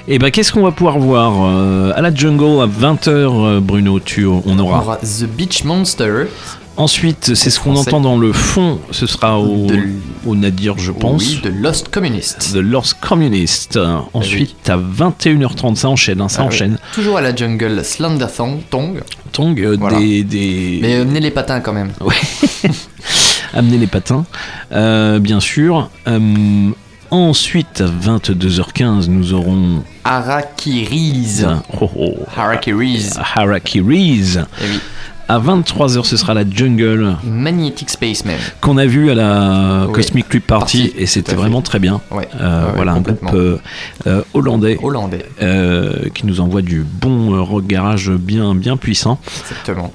Et ben qu'est-ce qu'on va pouvoir voir euh, À la jungle à 20h, Bruno, tu, on On aura. aura The Beach Monster. Ensuite, c'est ce qu'on entend dans le fond, ce sera au, De- au Nadir, je pense. Oui, de Lost Communist. The Lost Communist. Euh, Ensuite, à 21h30, ça enchaîne, hein, ça Ah oui. enchaîne. Toujours à la jungle, Slender Thong. Tong. Euh, Voilà. des, des- Mais amenez les patins quand même. Ouais. Amener les patins, euh, bien sûr. Euh, ensuite, à 22h15, nous aurons Harakiri's. Oh, oh. Harakiri's. Harakiri's. Eh oui. À 23h, ce sera la jungle Magnetic Spaceman. qu'on a vu à la Oui. Cosmic Trip Party Party, et c'était vraiment très bien. Ouais. Euh, Ouais, voilà, un groupe euh, hollandais Hollandais. euh, qui nous envoie du bon rock garage bien, bien puissant. Exactement.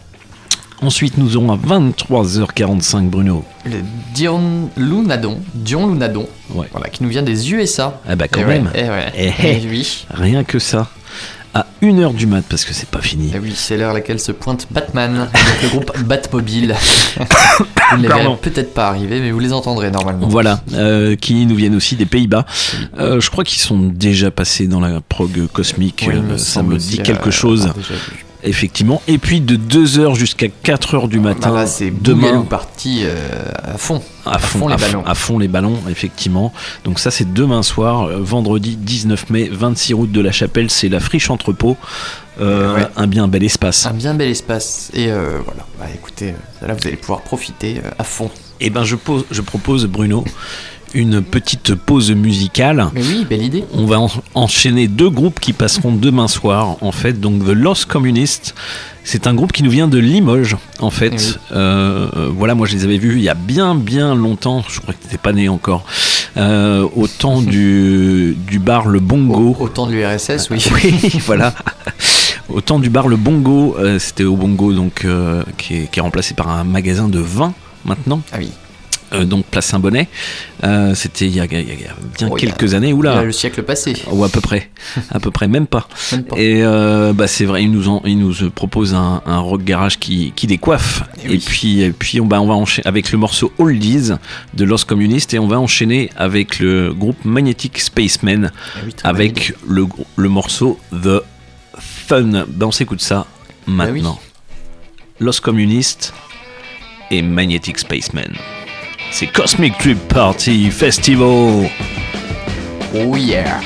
Ensuite, nous aurons à 23h45, Bruno. Le Dion Lunadon. Dion Lunadon. Ouais. Voilà, qui nous vient des USA. Ah bah quand Eh même. ouais, eh ouais. Eh, oui. Rien que ça. À 1h du mat, parce que c'est pas fini. Eh oui, c'est l'heure à laquelle se pointe Batman, donc le groupe Batmobile. vous ne les verrez Pardon. peut-être pas arriver, mais vous les entendrez normalement. Voilà, euh, qui nous viennent aussi des Pays-Bas. Euh, je crois qu'ils sont déjà passés dans la prog cosmique. Oui, il me euh, ça me dit quelque chose. Effectivement. Et puis de 2h jusqu'à 4h du matin. Bah là, c'est demain. parti euh, à fond. À fond, les à fond- ballons. à fond les ballons, effectivement. Donc ça c'est demain soir, euh, vendredi 19 mai, 26 route de la Chapelle, c'est la friche entrepôt. Euh, Ouais. Un bien bel espace. Un bien bel espace. Et euh, voilà, bah écoutez, là vous allez pouvoir profiter à fond. Et ben je, pose, je propose Bruno une petite pause musicale. Mais oui, belle idée. On va en- enchaîner deux groupes qui passeront demain soir, en fait. Donc, The Lost Communist, c'est un groupe qui nous vient de Limoges, en fait. Eh oui. Euh, voilà, moi je les avais vus il y a bien, bien longtemps. Je crois que t'étais pas né encore. Euh, au temps du, du bar Le Bongo. Au, au temps de l'URSS, oui. Oui, voilà. Au temps du bar Le Bongo, euh, c'était au Bongo, donc qui, est, qui est remplacé par un magasin de vin maintenant. Ah oui. Euh, donc place Saint-Bonnet. Euh, c'était il y, a, il y a- il y a bien Oh, a- quelques années. Oula. a le siècle passé. Ou à peu près, à peu près, même pas. Même pas. Et euh, bah c'est vrai, il nous, en, il nous propose un, un rock garage qui, qui décoiffe. Eh Et, puis, et puis on, bah, on va enchaîner avec le morceau Oldies de Lost Communist et on va enchaîner avec le groupe Magnetic Spaceman Eh oui, avec le, le morceau The Fun. Ben on s'écoute ça Eh maintenant. Lost Communist, et Magnetic Spaceman. C'est Cosmic Trip Party Festival. Oh yeah.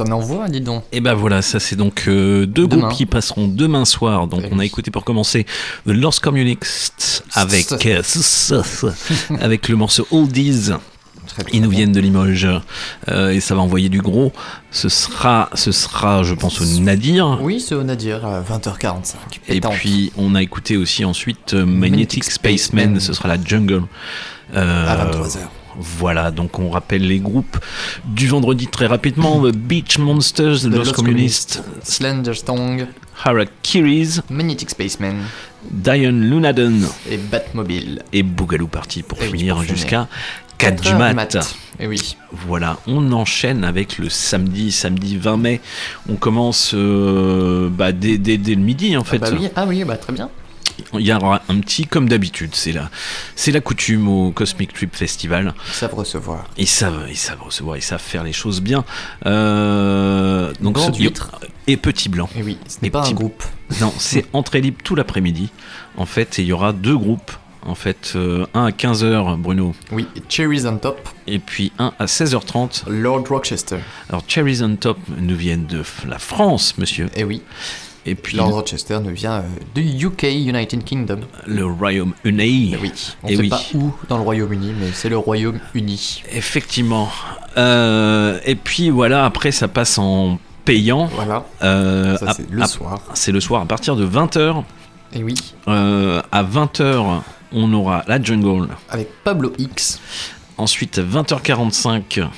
Ça n'envoie, dis donc. Et ben voilà, ça c'est donc euh, deux Demain. groupes qui passeront demain soir. Donc on a écouté pour commencer The Lost Communists avec, avec le morceau Oldies. Ils nous viennent de Limoges euh, et ça va envoyer du gros. Ce sera, ce sera, je pense, au Nadir. Oui, c'est au Nadir à 20h45. Et puis on a écouté aussi ensuite euh, Magnetic Spaceman, ce sera la Jungle. Euh, À 23 heures. Voilà, donc on rappelle les groupes du vendredi très rapidement The Beach Monsters, The, Lost, Lost Communists, Slender Stong, Harakiris, Magnetic Spaceman Diane Lunadon et Batmobile. et Boogaloo Party pour Et finir jusqu'à 4 Quatre du mat. Et oui. Voilà, on enchaîne avec le samedi, samedi 20 mai. On commence euh, bah, dès, dès- dès le midi en Ah fait. bah oui, ah oui, bah très bien. Il y aura un petit comme d'habitude, c'est la, c'est la coutume au Cosmic Trip Festival. Ils savent recevoir. Ils savent, ils savent recevoir, ils savent faire les choses bien. Euh, donc ce- et petit blanc. Et oui, ce n'est pas un petit- groupe. Non, c'est entrée libre tout l'après-midi. En fait, et il y aura deux groupes. En fait, euh, un à 15h, Bruno. Oui, Cherries on Top. Et puis un à 16h30. Lord Rochester. Alors, Cherries on Top nous viennent de la France, monsieur. Et oui. Et puis Lord Rochester nous vient euh, du UK, United Kingdom. le Royaume-Uni. Oui. On Et sait oui. pas où dans le Royaume-Uni, mais c'est le Royaume-Uni. Effectivement. Euh, et puis voilà, après ça passe en payant. Voilà. Euh, Ça, c'est le soir. C'est le soir à partir de 20h. Et oui. Euh, à 20h, on aura la jungle. Avec Pablo X. Ensuite à 20h45.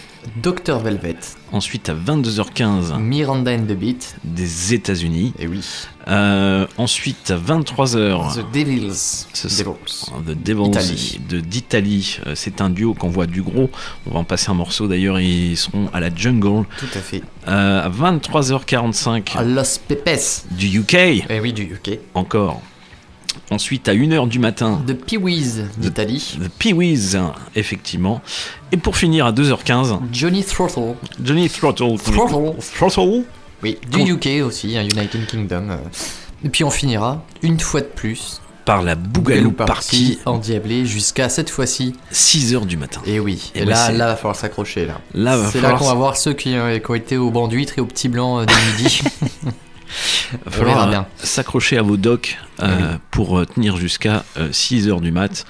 Dr Velvet. Ensuite à 22h15. Miranda and the Beat. Des États-Unis. Et oui. Euh, ensuite à 23h. The Devils. Ce Devils. sera The Devils Italie. de d'Italie. Euh, C'est un duo qu'on voit du gros. On va en passer un morceau d'ailleurs. Ils seront à la jungle. Tout à fait. Euh, à 23h45. À Los Pepes. Du UK. Et oui, du UK. Encore. Ensuite, à 1h du matin, De Pee-Wees d'Italie. The Pee-Wees, effectivement. Et pour finir, à 2h15, Johnny Throttle. Johnny Throttle. Throttle. Throttle? Oui, du UK aussi, hein, United Kingdom. euh. Et puis on finira, une fois de plus, Par la Bougalou Party, endiablé jusqu'à cette fois-ci. 6h du matin. Et oui, Et là, là, va falloir s'accrocher là. Là, C'est là qu'on va voir ceux qui, euh, qui ont été au banc d'huîtres et au petit blanc euh, de midi. Il va falloir euh, s'accrocher à vos docks euh, pour euh, tenir jusqu'à 6h du mat.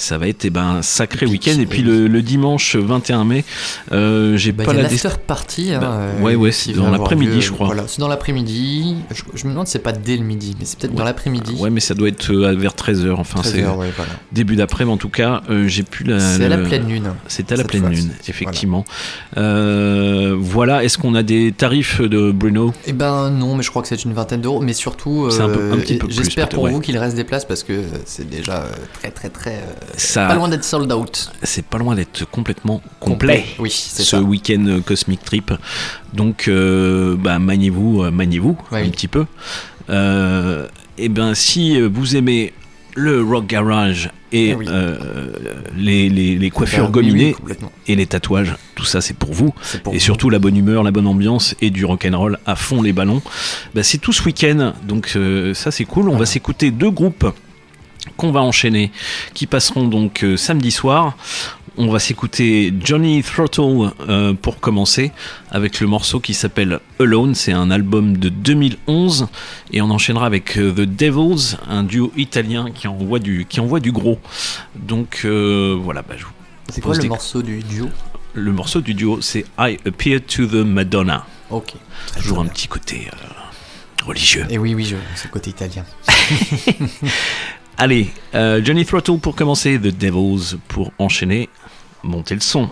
Ça va être eh ben, un sacré week-end. Et puis le, le dimanche 21 mai, euh, j'ai Bah, pas il y a la l'after party. hein, Bah, euh, ouais, ouais, c'est dans l'après-midi, je crois. Voilà, c'est dans l'après-midi. Je, je me demande si c'est pas dès le midi, mais c'est peut-être dans l'après-midi. Ouais, mais ça doit être euh, vers 13h. Enfin, 13 c'est heures, ouais, voilà. début d'après, mais en tout cas, euh, j'ai plus la. C'est à la le- pleine lune. C'est à la pleine lune, effectivement. Euh, voilà, est-ce qu'on a des tarifs de Bruno? Eh ben non, mais je crois que c'est une vingtaine d'euros, mais surtout, C'est un peu- euh, un petit peu plus, j'espère pour ouais. vous qu'il reste des places parce que c'est déjà euh, très très très euh, Ça- pas loin d'être sold out. C'est pas loin d'être complètement complet. Oui, c'est ce week-end euh, Cosmic Trip. Donc, euh, bah, maniez-vous, euh, maniez-vous Ouais, un oui. petit peu. Euh, et ben, si vous aimez le rock garage et oui. euh, les, les- les coiffures oui, gominées oui, et les tatouages, tout ça c'est pour vous. pour et vous. surtout la bonne humeur, la bonne ambiance et du rock'n'roll à fond les ballons. Bah, c'est tout ce week-end, donc euh, ça c'est cool. On va s'écouter deux groupes qu'on va enchaîner, qui passeront donc euh, samedi soir. On va s'écouter Johnny Throttle euh, pour commencer avec le morceau qui s'appelle Alone. C'est un album de 2011 et on enchaînera avec euh, The Devils, un duo italien qui envoie du, qui envoie du gros. Donc voilà, bah, je vous C'est quoi le des- morceau du duo? Le morceau du duo, c'est I Appear to the Madonna. Ok. Toujours un petit côté religieux. Et oui, oui, je- c'est le côté italien. Allez, euh, Johnny Throttle pour commencer, The Devils pour enchaîner. Montez le son.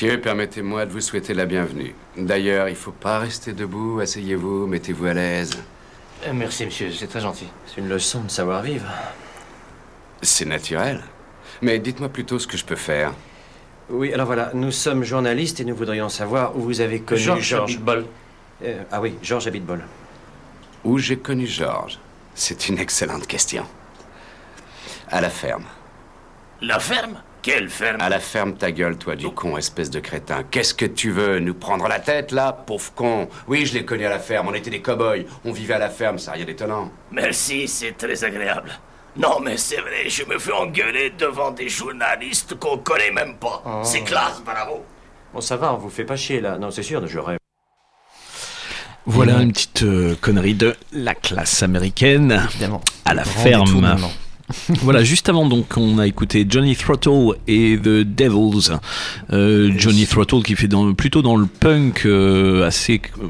Messieurs, permettez-moi de vous souhaiter la bienvenue. D'ailleurs, il faut pas rester debout, asseyez-vous, mettez-vous à l'aise. Euh, Merci, monsieur, c'est très gentil. C'est une leçon de savoir-vivre. C'est naturel. Mais dites-moi plutôt ce que je peux faire. Oui, alors voilà, nous sommes journalistes et nous voudrions savoir où vous avez connu Georges Georges Abitbol. Euh, ah oui, Georges Abitbol. Où j'ai connu Georges? C'est une excellente question. À la ferme. La ferme? Quelle ferme À la ferme ta gueule, toi, du con, espèce de crétin. Qu'est-ce que tu veux Nous prendre la tête, là Pauvre con? Oui, je l'ai connu à la ferme, on était des cow-boys. On vivait à la ferme, ça n'a rien d'étonnant. Merci, c'est très agréable. Non, mais c'est vrai, je me fais engueuler devant des journalistes qu'on connaît même pas. Oh. C'est classe, bravo. Bon, ça va, on vous fait pas chier là. Non, c'est sûr, je rêve. Voilà une petite euh, connerie de la classe américaine. À la Grand ferme. voilà, juste avant, donc, on a écouté Johnny Throttle et The Devils. Euh, Johnny Throttle qui fait dans, plutôt dans le punk euh, assez. euh,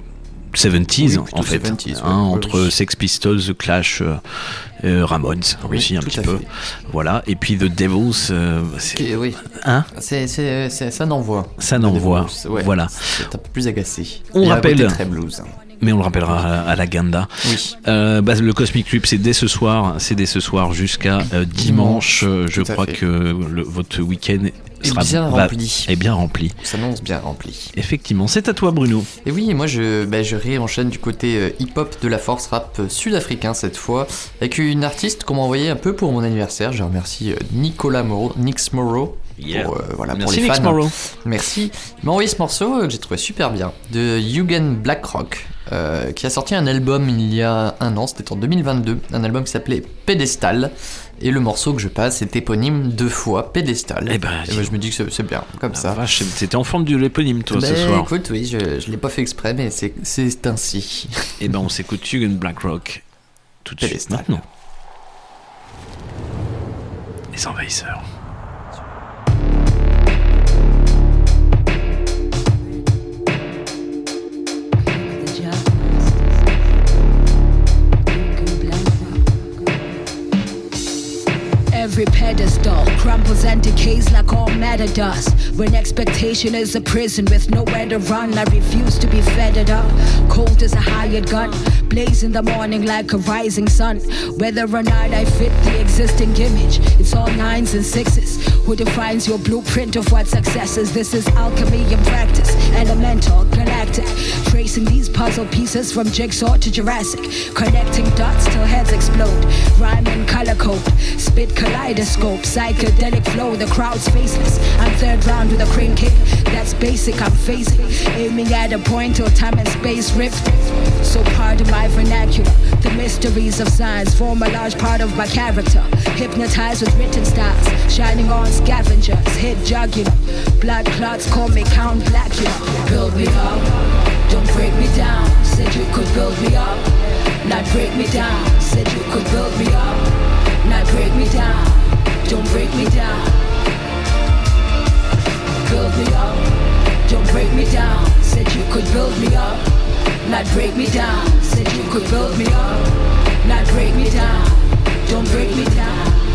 70s Oui, en fait, 70s, ouais. hein, Oui, entre oui. Sex Pistols, The Clash, euh, euh, Ramones aussi un petit peu. fait. Voilà, et puis The Devils, euh, c'est oui. Hein C'est, ça n'envoie. Ça n'envoie, Ouais, voilà. C'est un peu plus agacé. On rappelle. très blues. Mais on le rappellera à, à la Ganda. Oui. Euh, bah, le Cosmic Trip, c'est dès ce soir, c'est dès ce soir jusqu'à euh, dimanche. Euh, Je crois fait. que le- votre week-end Est sera bien rempli. Est bien rempli. S'annonce bien rempli. Effectivement, c'est à toi, Bruno. Et oui, moi je, bah, je réenchaîne du côté hip-hop de la force rap sud-africain cette fois, avec une artiste qu'on m'a envoyé un peu pour mon anniversaire. Je remercie Nicolas Moreau, Nix Morrow. Yeah. Pour, euh, voilà, pour Merci, les Nix fans. Merci. Il m'a envoyé ce morceau euh, que j'ai trouvé super bien, de Eugen Blackrock, euh, qui a sorti un album il y a un an, c'était en 2022, un album qui s'appelait Pédestal. Et le morceau que je passe est éponyme deux fois, Pédestal. Eh ben, Et moi, je me dis que c'est- bien, comme ça. Vache, C'était en forme de l'éponyme, toi, ce Ben, soir. Écoute, oui, je, je l'ai pas fait exprès, mais c'est ainsi. Et ben, on s'écoute Hugon Blackrock tout de suite maintenant. Les envahisseurs. Every pedestal crumbles and decays like all matter does. When expectation is a prison with nowhere to run, I refuse to be fettered up. Cold as a hired gun, blaze in the morning like a rising sun. Whether or not I fit the existing image, it's all nines and sixes. Who defines your blueprint of what success is? This is alchemy in practice, elemental, galactic. Tracing these puzzle pieces from jigsaw to Jurassic, connecting dots till heads explode. Rhyme and color code, spit kaleidoscope, psychedelic flow. The crowd's faceless. I'm third round with a crane kick. That's basic. I'm phasing, aiming at a point till time and space rift. So pardon my vernacular. The mysteries of science form a large part of my character. Hypnotized with written styles, shining on scavengers, hit jugular. Blood clots call me Count Blackula. Build me up, don't break me down. Said you could build me up, not break me down. Said you could build me up, break me down. Don't break me down. Build me up, don't break me down. Said you could build me up, not break me down. Said you could build me up, not break me down. Don't break me down.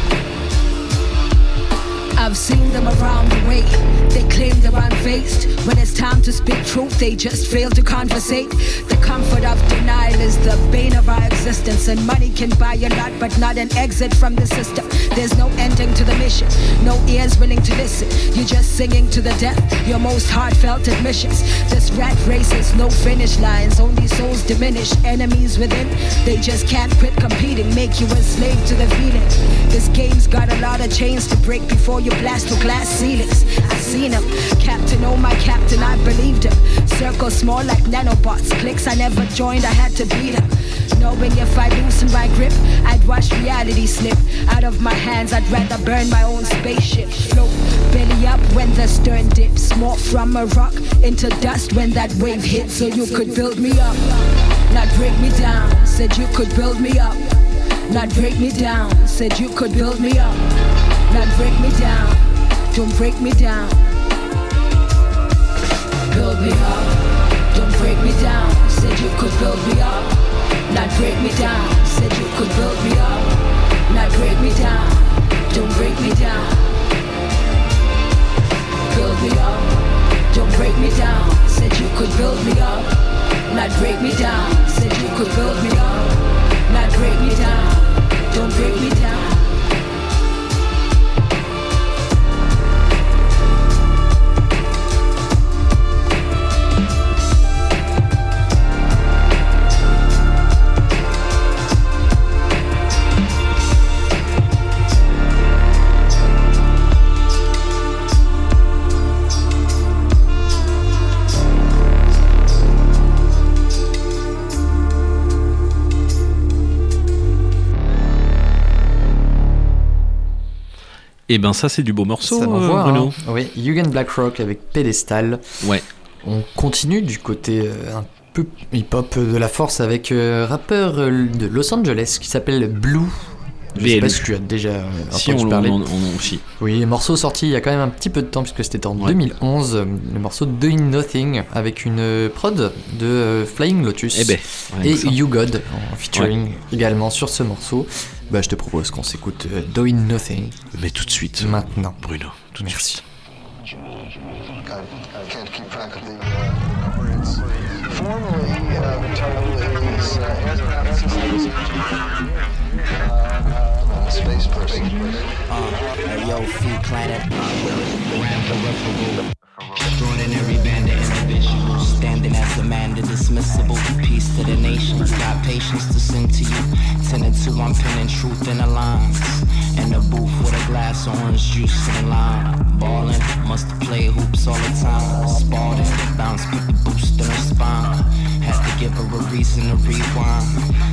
I've seen them around the way. They claim they're unfazed. When it's time to speak truth, they just fail to conversate. The comfort of denial is the bane of our existence. And money can buy a lot, but not an exit from the system. There's no ending to the mission. No ears willing to listen. You're just singing to the death. Your most heartfelt admissions. This rat race is no finish lines. Only souls diminish. Enemies within. They just can't quit competing. Make you a slave to the feeling. This game's got a lot of chains to break before you blast glass ceilings. I seen him. Captain, oh my captain, I believed him. Circles small like nanobots. Clicks I never joined, I had to beat him. Knowing if I loosen my grip, I'd watch reality slip out of my hands. I'd rather burn my own spaceship. Float belly up when the stern dips. More from a rock into dust when that wave hits. So you could build me up, not break me down. Said you could build me up, not break me down. Said you could build me up, not break me down. Don't break me down. Build me up, don't break me down. Said you could build me up, not break me down. Said you could build me up, not break me down. Don't break me down. Build me up, don't break me down. Said you could build me up. Not break me down. Said you could build me up. Not break me down. Don't break me down. Et ben ça c'est du beau morceau, Ça euh, Bruno. hein. Oui, Yugen Blackrock avec Pedestal. Ouais. On continue du côté euh, un peu hip-hop de la force avec un rappeur euh, de Los Angeles qui s'appelle Blue. Je sais pas si tu as déjà euh, Si, on- parler. on- on- si. Oui, morceau sorti il y a quand même un petit peu de temps puisque c'était en 2011. euh, Le morceau Doing Nothing avec une euh, prod de Flying Lotus Eh ben, et ça. You God en featuring également sur ce morceau. Bah, je te propose qu'on s'écoute Doing Nothing. Mais tout de suite. Maintenant. Bruno, tout de Merci. I, I can't keep track of the uh. Formally, space person. Uh, yo, free planet. Uh, irreparable. Extraordinary band standing as a man, the dismissible. Peace to the nations, got patience to sing to you. Ten to, I'm pinning truth in the lines. In the booth with a glass of orange juice and lime. Ballin', must play hoops all the time. Spalding, bounce, put the boost in her spine. Had to give her a reason to rewind.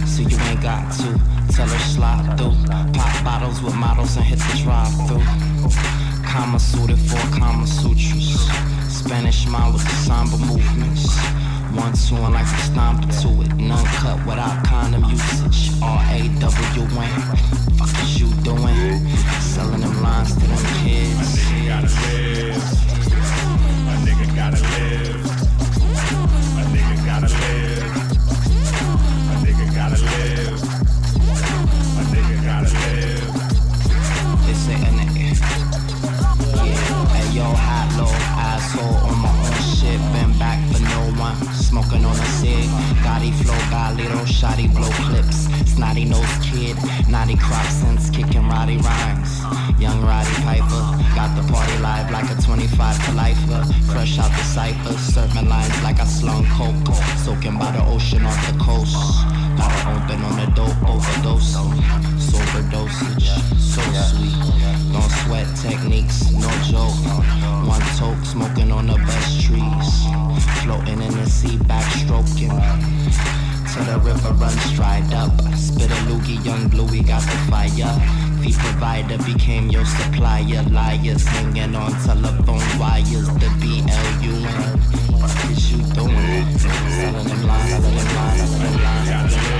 So you ain't got to tell her slide through. Pop bottles with models and hit the drive through. Kama suited for Kama Sutras. Spanish mind with the samba movements. One, two, and like to stomp to it. None cut without condom usage. R A W N. Fuck is you doing? Selling them lines to them kids. gotta live. A nigga gotta live. A nigga gotta live. Asshole on my own shit. Been back for no one. Smoking on a cig. Gotti flow, got little shoddy blow clips. Snotty nose kid, naughty crop sense, kicking Roddy rhymes. Young Roddy Piper, got the party live like a 25 to lifer. Fresh out the cipher, serving lines like I slung coke. Soaking by the ocean off the coast. Gotta open on the dope overdose. Sober dosage, so sweet. Don't sweat techniques, no joke. One toke, smoking on the best trees. Floating in the sea, backstroking. Till the river runs dried up. Spit a loogie, young bluey got the fire. The provider became your supplier. Liars hanging on telephone wires. The B-L-U-N. What is you doing? Selling them selling them lines, selling them lines. selling them lines.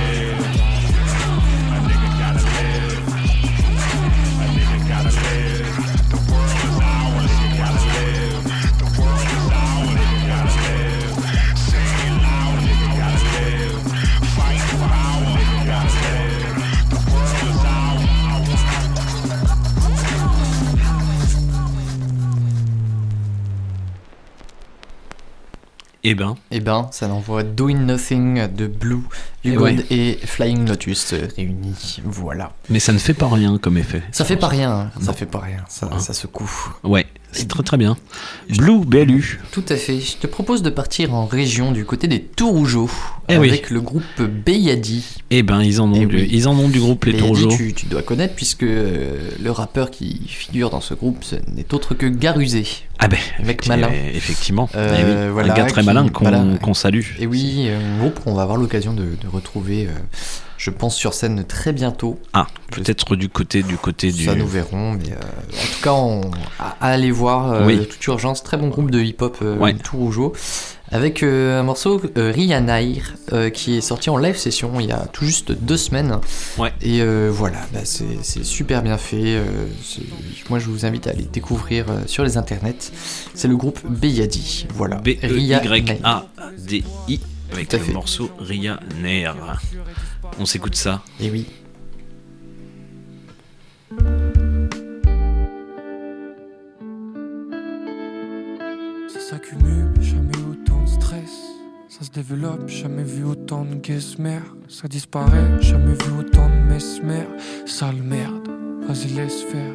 Eh ben. Eh ben, ça n'envoie Doing Nothing de Blue, Eh Hugo ouais. et Flying Lotus réunis. Voilà. Mais ça ne fait pas rien comme effet. Ça fait pas rien, hein. ça fait pas rien, ça, ça secoue. Ouais, c'est très très bien. Blue BLU. Tout à fait. Je te propose de partir en région du côté des Tourougeaux Eh oui. avec le groupe Beyadi. Eh ben, ils en ont, Eh du, oui. ils en ont du groupe Les Tourougeaux. tu, tu dois connaître puisque euh, le rappeur qui figure dans ce groupe n'est autre que Garusé. Ah ben, effecti- Malin. Effectivement. Euh, Eh oui, voilà, un gars très qui- malin qu'on voilà. salue. Et oui, un groupe qu'on va avoir l'occasion de, de retrouver, euh, je pense, sur scène très bientôt. Ah, peut-être du côté du côté du. Ça nous verrons, mais euh, en tout cas, on, à, à aller voir euh, Oui. de toute urgence. Très bon groupe de hip-hop euh, Ouais. tout rougeau. Avec euh, un morceau euh, Rianair euh, qui est sorti en live session il y a tout juste deux semaines. Ouais. Et euh, voilà, bah, c'est super bien fait. euh, moi, je vous invite à aller découvrir euh, sur les internets. C'est le groupe Beyadi. Voilà. E Rianair. B-E-Y-A-D-I avec Tout à le fait. morceau Ria Nair. On s'écoute ça. Et oui. Ça s'accumule, Ça se développe, jamais vu autant de guesmer. Ça disparaît, jamais vu autant de mesmer. Sale merde, vas-y laisse faire.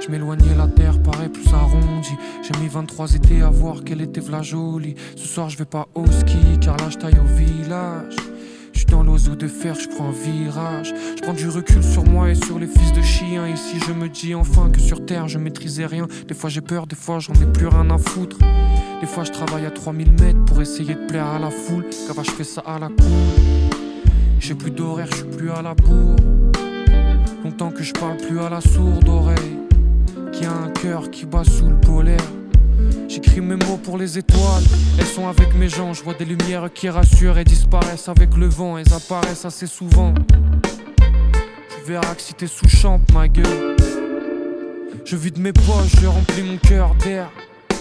Je m'éloignais, la terre paraît plus arrondie. J'ai mis 23 étés à voir qu'elle était v'la jolie. Ce soir, je vais pas au ski, car là, je au village. Je suis dans l'oiseau de fer, je prends un virage. Je prends du recul sur moi et sur les fils de chiens. Ici, je me dis enfin que sur terre, je maîtrisais rien. Des fois, j'ai peur, des fois, j'en ai plus rien à foutre. Des fois, je travaille à 3000 mètres pour essayer de plaire à la foule. Car je fais ça à la cour. J'ai plus d'horaire, je suis plus à la bourre. Longtemps que je parle plus à la sourde oreille. Qui a un cœur qui bat sous le polaire. J'écris mes mots pour les étoiles. Elles sont avec mes gens. Je vois des lumières qui rassurent et disparaissent avec le vent. Elles apparaissent assez souvent. Tu verras que si t'es sous champ, ma gueule. Je vide mes poches, je remplis mon cœur d'air.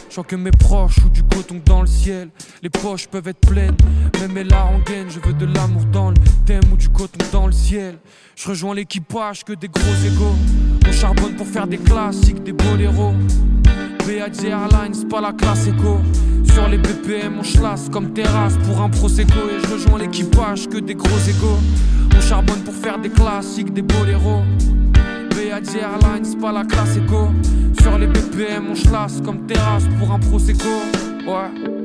Je vois que mes proches ou du coton dans le ciel. Les poches peuvent être pleines, même mes gaine. Je veux de l'amour dans le thème ou du coton dans le ciel. Je rejoins l'équipage que des gros égaux. On charbonne pour faire des classiques, des boléros. BAD Airlines, pas la classe éco. Sur les BPM, on chlasse comme terrasse pour un prosecco. Et je rejoins l'équipage que des gros égaux. On charbonne pour faire des classiques, des boléros. BAD Airlines, pas la classe éco. Sur les BPM, on chlasse comme terrasse pour un prosecco. Ouais.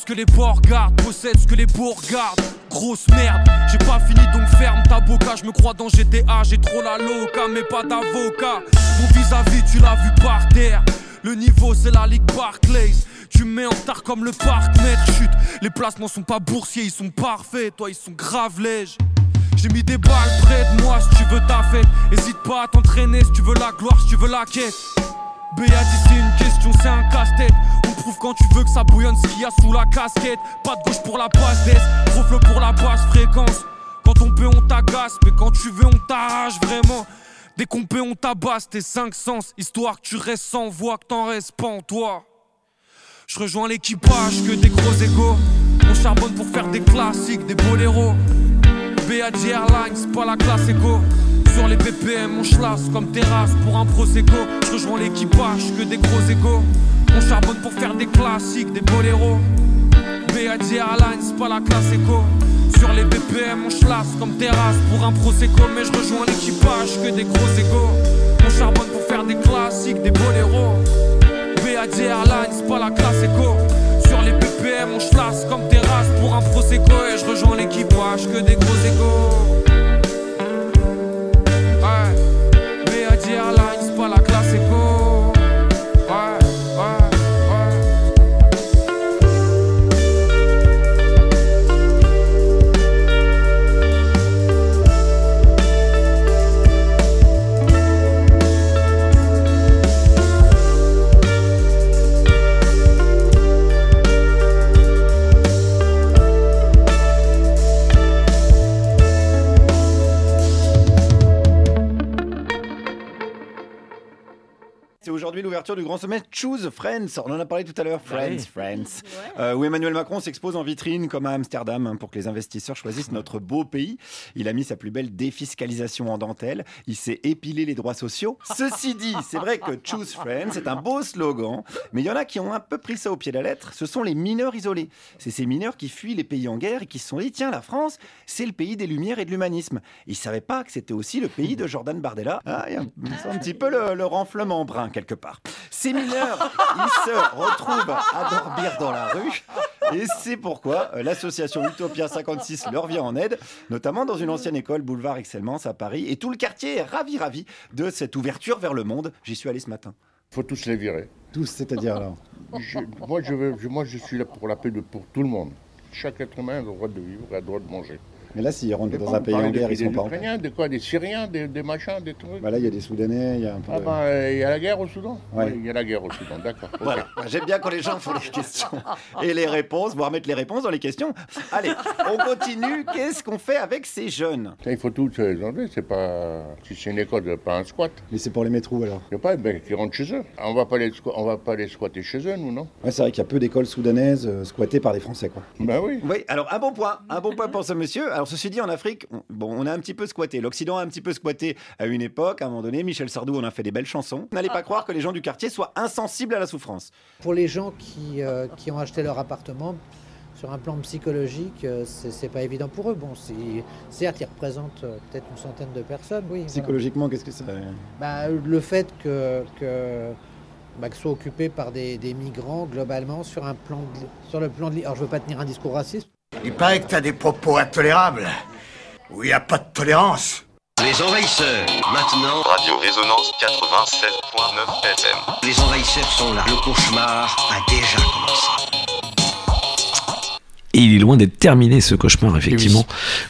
Ce que les porcs gardent, possède ce que les bourgs gardent. Grosse merde, j'ai pas fini donc ferme ta boca. Je me crois dans GTA, j'ai trop la loca, mais pas d'avocat. Mon vis-à-vis, tu l'as vu par terre. Le niveau, c'est la Ligue Barclays. Tu me mets en retard comme le parc, maître. Chute, les placements sont pas boursiers, ils sont parfaits. Toi, ils sont grave lèges. J'ai mis des balles près de moi si tu veux ta fête. Hésite pas à t'entraîner si tu veux la gloire, si tu veux la quête. Dit c'est une question, c'est un casse-tête. On prouve quand tu veux que ça bouillonne ce qu'il y a sous la casquette. Pas de gauche pour la passe d'est, trop flot pour la basse fréquence. Quand on peut, on t'agace, mais quand tu veux, on t'arrache vraiment. Dès qu'on peut, on tabasse tes cinq sens, histoire que tu restes sans voix, que t'en restes pas en toi. Je rejoins l'équipage que des gros égaux. On charbonne pour faire des classiques, des boléros. BAD Airlines, pas la classe éco. Sur les BPM, on chlasse comme terrasse pour un prosecco. Je rejoins l'équipage que des gros égaux. On charbonne pour faire des classiques, des boléros. BAD Airlines, pas la classe éco. Sur les BPM, on chlasse comme terrasse pour un prosecco. Mais je rejoins l'équipage que des gros égaux. On charbonne pour faire des classiques, des boléros. BAD Airlines, pas la classe éco. Sur les BPM, on chlasse comme terrasse pour un prosecco. Et je rejoins l'équipage que des gros égaux. Aujourd'hui l'ouverture du grand sommet Choose Friends. On en a parlé tout à l'heure. Friends, oui. Friends. Euh, où Emmanuel Macron s'expose en vitrine comme à Amsterdam hein, pour que les investisseurs choisissent notre beau pays. Il a mis sa plus belle défiscalisation en dentelle. Il s'est épilé les droits sociaux. Ceci dit, c'est vrai que Choose Friends, c'est un beau slogan. Mais il y en a qui ont un peu pris ça au pied de la lettre. Ce sont les mineurs isolés. C'est ces mineurs qui fuient les pays en guerre et qui se sont dit tiens, la France, c'est le pays des lumières et de l'humanisme. Ils ne savaient pas que c'était aussi le pays de Jordan Bardella. Ah, il y a un, c'est un petit peu le, le renflement brun quelque part. Ces mineurs, ils se retrouvent à dormir dans la rue. Et c'est pourquoi euh, l'association Utopia 56 leur vient en aide, notamment dans une ancienne école, boulevard Excellence à Paris. Et tout le quartier est ravi, ravi de cette ouverture vers le monde. J'y suis allé ce matin. faut tous les virer. Tous, c'est-à-dire là Je- moi, je veux, je- moi, je suis là pour la paix de, pour tout le monde. Chaque être humain a le droit de vivre, a le droit de manger. Mais là, s'ils rentrent dans un pays en guerre, ils sont pas en Ukrainiens, de quoi Des Syriens, des, des machins, des trucs? Bah là, il y a des Soudanais, il y a un peu. Ah bah, euh, il y a la guerre au Soudan? Oui, il y a la guerre au Soudan, d'accord. Voilà. J'aime bien quand les gens font les questions et les réponses, voire mettre les réponses dans les questions. Allez, on continue. Qu'est-ce qu'on fait avec ces jeunes? Ça, il faut tout les enlever, c'est pas... Si c'est une école, pas un squat. Mais c'est pour les mettre où alors Je sais pas, ben, qu'ils rentrent chez eux. On va pas les, squa- on va pas les squatter chez eux, nous, non? Ouais, c'est vrai qu'il y a peu d'écoles soudanaises euh, squattées par des Français, quoi. Bah oui. Oui, alors un bon point, un bon point pour ce monsieur. Alors ceci dit, en Afrique, on, bon, on a un petit peu squatté. L'Occident a un petit peu squatté à une époque. À un moment donné, Michel Sardou, on a fait des belles chansons. N'allez pas croire que les gens du quartier soient insensibles à la souffrance. Pour les gens qui, euh, qui ont acheté leur appartement, sur un plan psychologique, euh, c'est pas évident pour eux. Bon, certes, ils représentent euh, peut-être une centaine de personnes, oui. voilà. Psychologiquement, qu'est-ce que ça Bah, le fait que, que, bah, que soit occupé par des, des migrants, globalement, sur, un plan de- sur le plan de... Alors, je veux pas tenir un discours raciste. Il paraît que t'as des propos intolérables. Où il n'y a pas de tolérance. Les envahisseurs, maintenant. Radio Résonance 96.9 FM. Les envahisseurs sont là. Le cauchemar a déjà commencé. Et il est loin d'être terminé ce cauchemar, effectivement.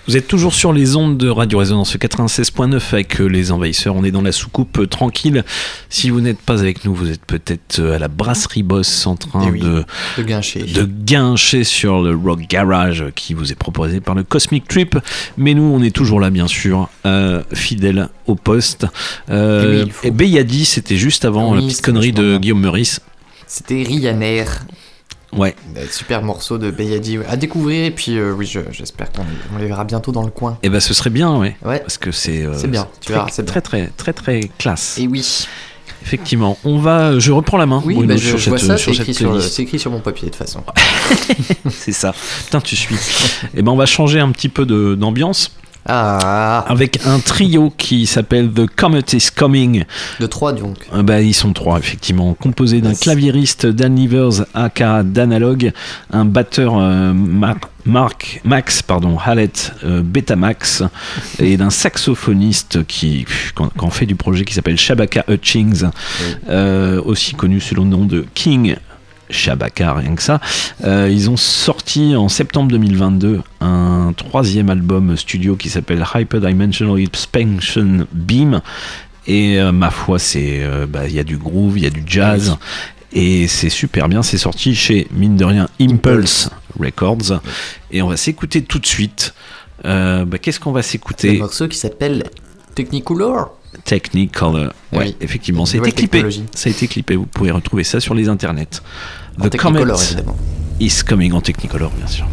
Vous êtes toujours sur les ondes de Radio Résonance 96.9 avec euh, les envahisseurs. On est dans la soucoupe euh, tranquille. Si vous n'êtes pas avec nous, vous êtes peut-être euh, à la brasserie Boss en train Eh oui, de, de guincher. de guincher sur le Rock Garage qui vous est proposé par le Cosmic Trip. Mais nous, on est toujours là, bien sûr, euh, fidèles au poste. Euh, Eh oui, et Beyadi, c'était juste avant Oui, la petite connerie de. Guillaume Meurice. C'était Ryanair. Ouais. Euh, Super morceau de Beyadi ouais, à découvrir et puis euh, oui je- j'espère qu'on les- verra bientôt dans le coin. Et ben ce serait bien, ouais. Ouais. Parce que c'est. euh, C'est bien, tu verras, c'est très, très, très, très classe. Et oui. Effectivement. On va. Je reprends la main. Oui, Bruno, bah, je, sur je vois cette, ça, sur c'est écrit, sur écrit mon papier de toute façon. c'est ça. Putain, tu suis. Et ben on va changer un petit peu d'ambiance. Ah. Avec un trio qui s'appelle The Comet is Coming. De trois donc. Euh, bah, ils sont trois, effectivement. Composé d'un claviériste Dan Livers, aka d'Analog, un batteur euh, Mar- Mark, Max pardon, Hallett euh, Betamax, et d'un saxophoniste qui, en fait du projet qui s'appelle Shabaka Hutchings, euh, aussi connu sous le nom de King Shabaka, rien que ça. Euh, ils ont sorti en septembre 2022 un troisième album studio qui s'appelle Hyperdimensional Expansion Beam. Et euh, ma foi, c'est euh, bah, il y a du groove, il y a du jazz. Et c'est super bien, c'est sorti chez, mine de rien, Impulse Records. Et on va s'écouter tout de suite. Bah, Qu'est-ce qu'on va Un s'écouter morceau qui s'appelle Technicolor. Technicolor. Ouais, Oui. effectivement, ça a été clippé. Ça a été clippé. Vous pouvez retrouver ça sur les internets. En The Comet Technicolor, évidemment. is coming en Technicolor, bien sûr.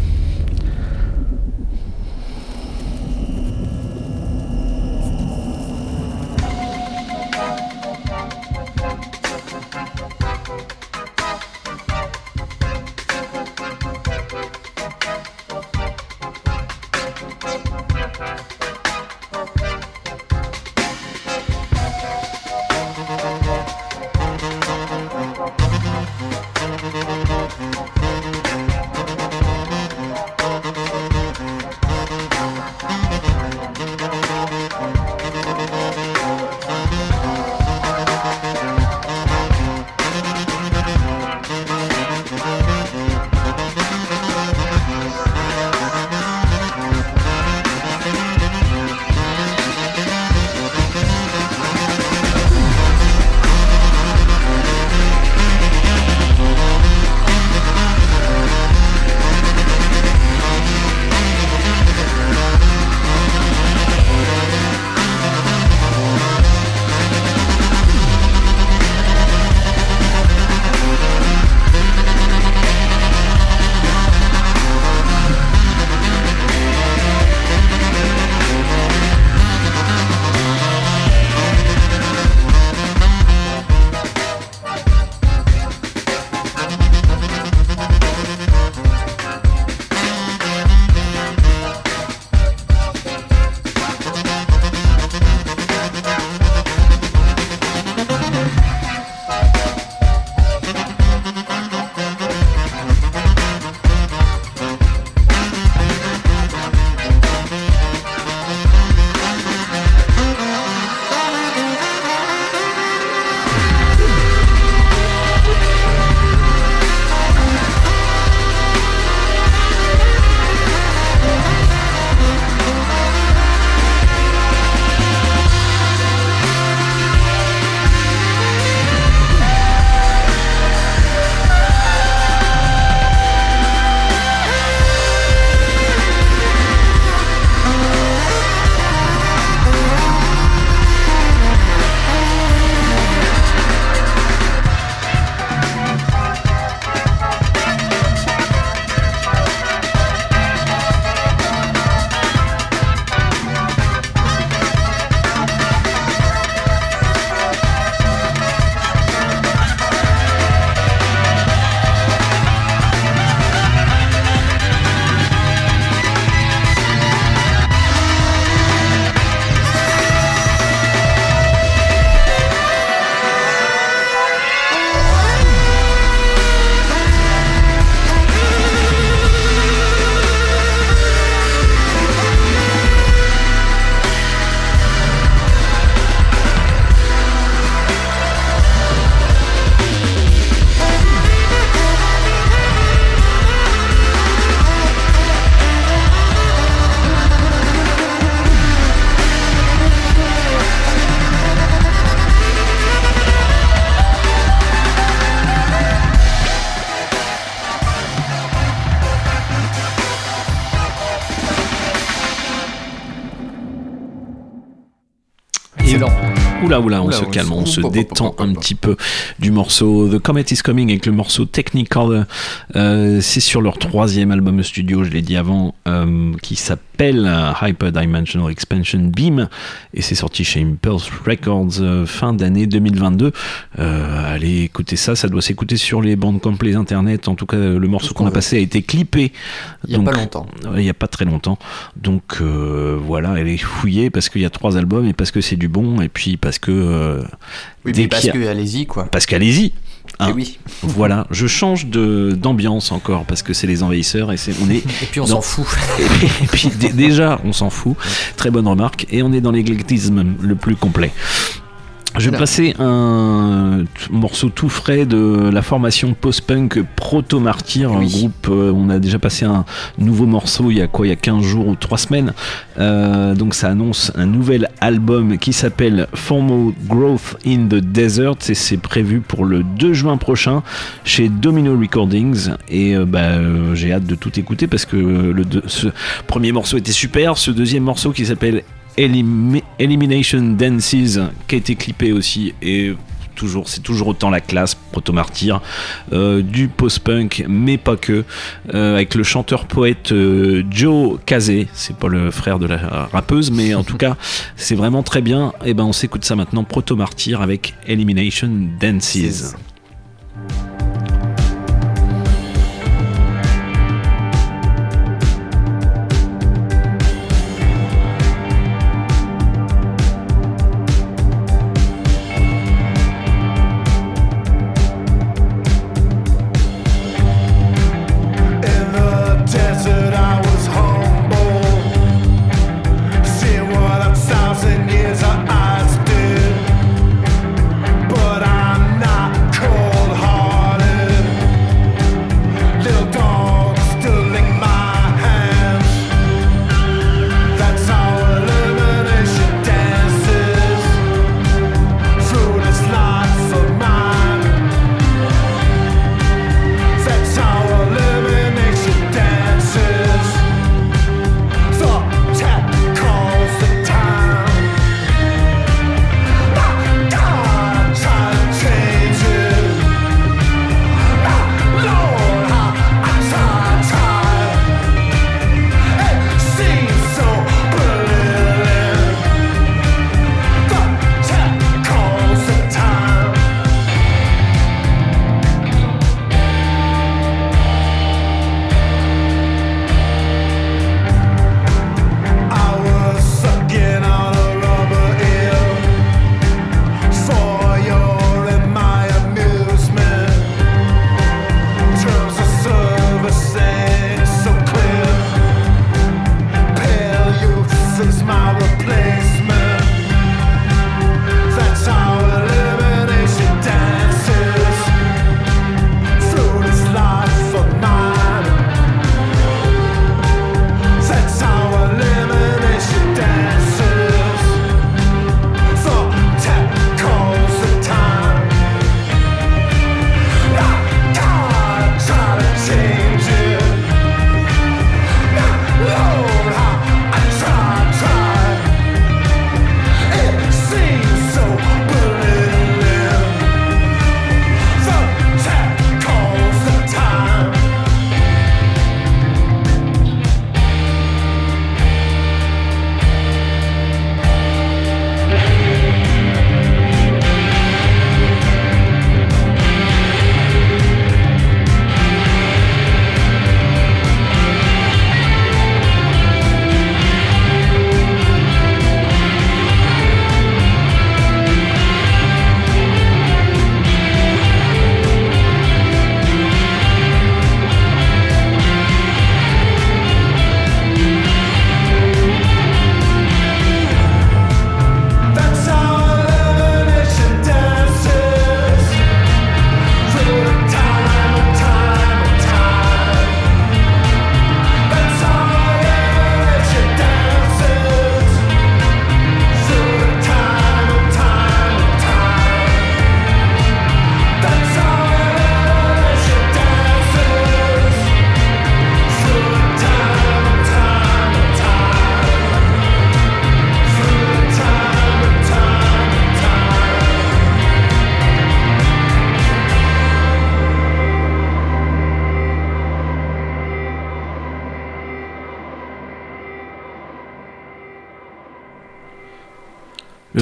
Oula, oula, on Oula, se calme, on se détend un petit peu du morceau The Comet is Coming avec le morceau Technicolor. Euh, c'est sur leur troisième album studio, je l'ai dit avant, euh, qui s'appelle euh, Hyperdimensional Expansion Beam et c'est sorti chez Impulse Records euh, fin d'année 2022. Euh, allez écouter ça, ça doit s'écouter sur les bandes complets internet. En tout cas, le morceau qu'on a passé a été clippé. Il y a Donc, pas longtemps. Il n'y a pas très longtemps. Donc euh, voilà, elle est fouillée parce qu'il y a trois albums et parce que c'est du bon et puis parce que. euh, Oui, mais parce a- que allez-y quoi. Parce qu'allez-y. Hein. Eh oui. Voilà, je change de d'ambiance encore parce que c'est les envahisseurs et c'est on est. Et puis on dans- s'en fout. et puis dé- déjà on s'en fout. Très bonne remarque et on est dans l'éclectisme le plus complet. Je vais passer un morceau tout frais de la formation post-punk Proto Martyr, un groupe. euh, on a déjà passé un nouveau morceau il y a quoi Il y a 15 jours ou 3 semaines. Euh, donc ça annonce un nouvel album qui s'appelle Formal Growth in the Desert et c'est prévu pour le 2 juin prochain chez Domino Recordings. Et euh, bah, j'ai hâte de tout écouter parce que le deux- ce premier morceau était super. Ce deuxième morceau qui s'appelle Elimi- Elimination Dances qui a été clippé aussi et toujours c'est toujours autant la classe proto martyr euh, du post-punk mais pas que euh, avec le chanteur poète euh, Joe Kazé. C'est pas le frère de la rappeuse mais en tout cas c'est vraiment très bien. Et ben on s'écoute ça maintenant proto martyr avec Elimination Dances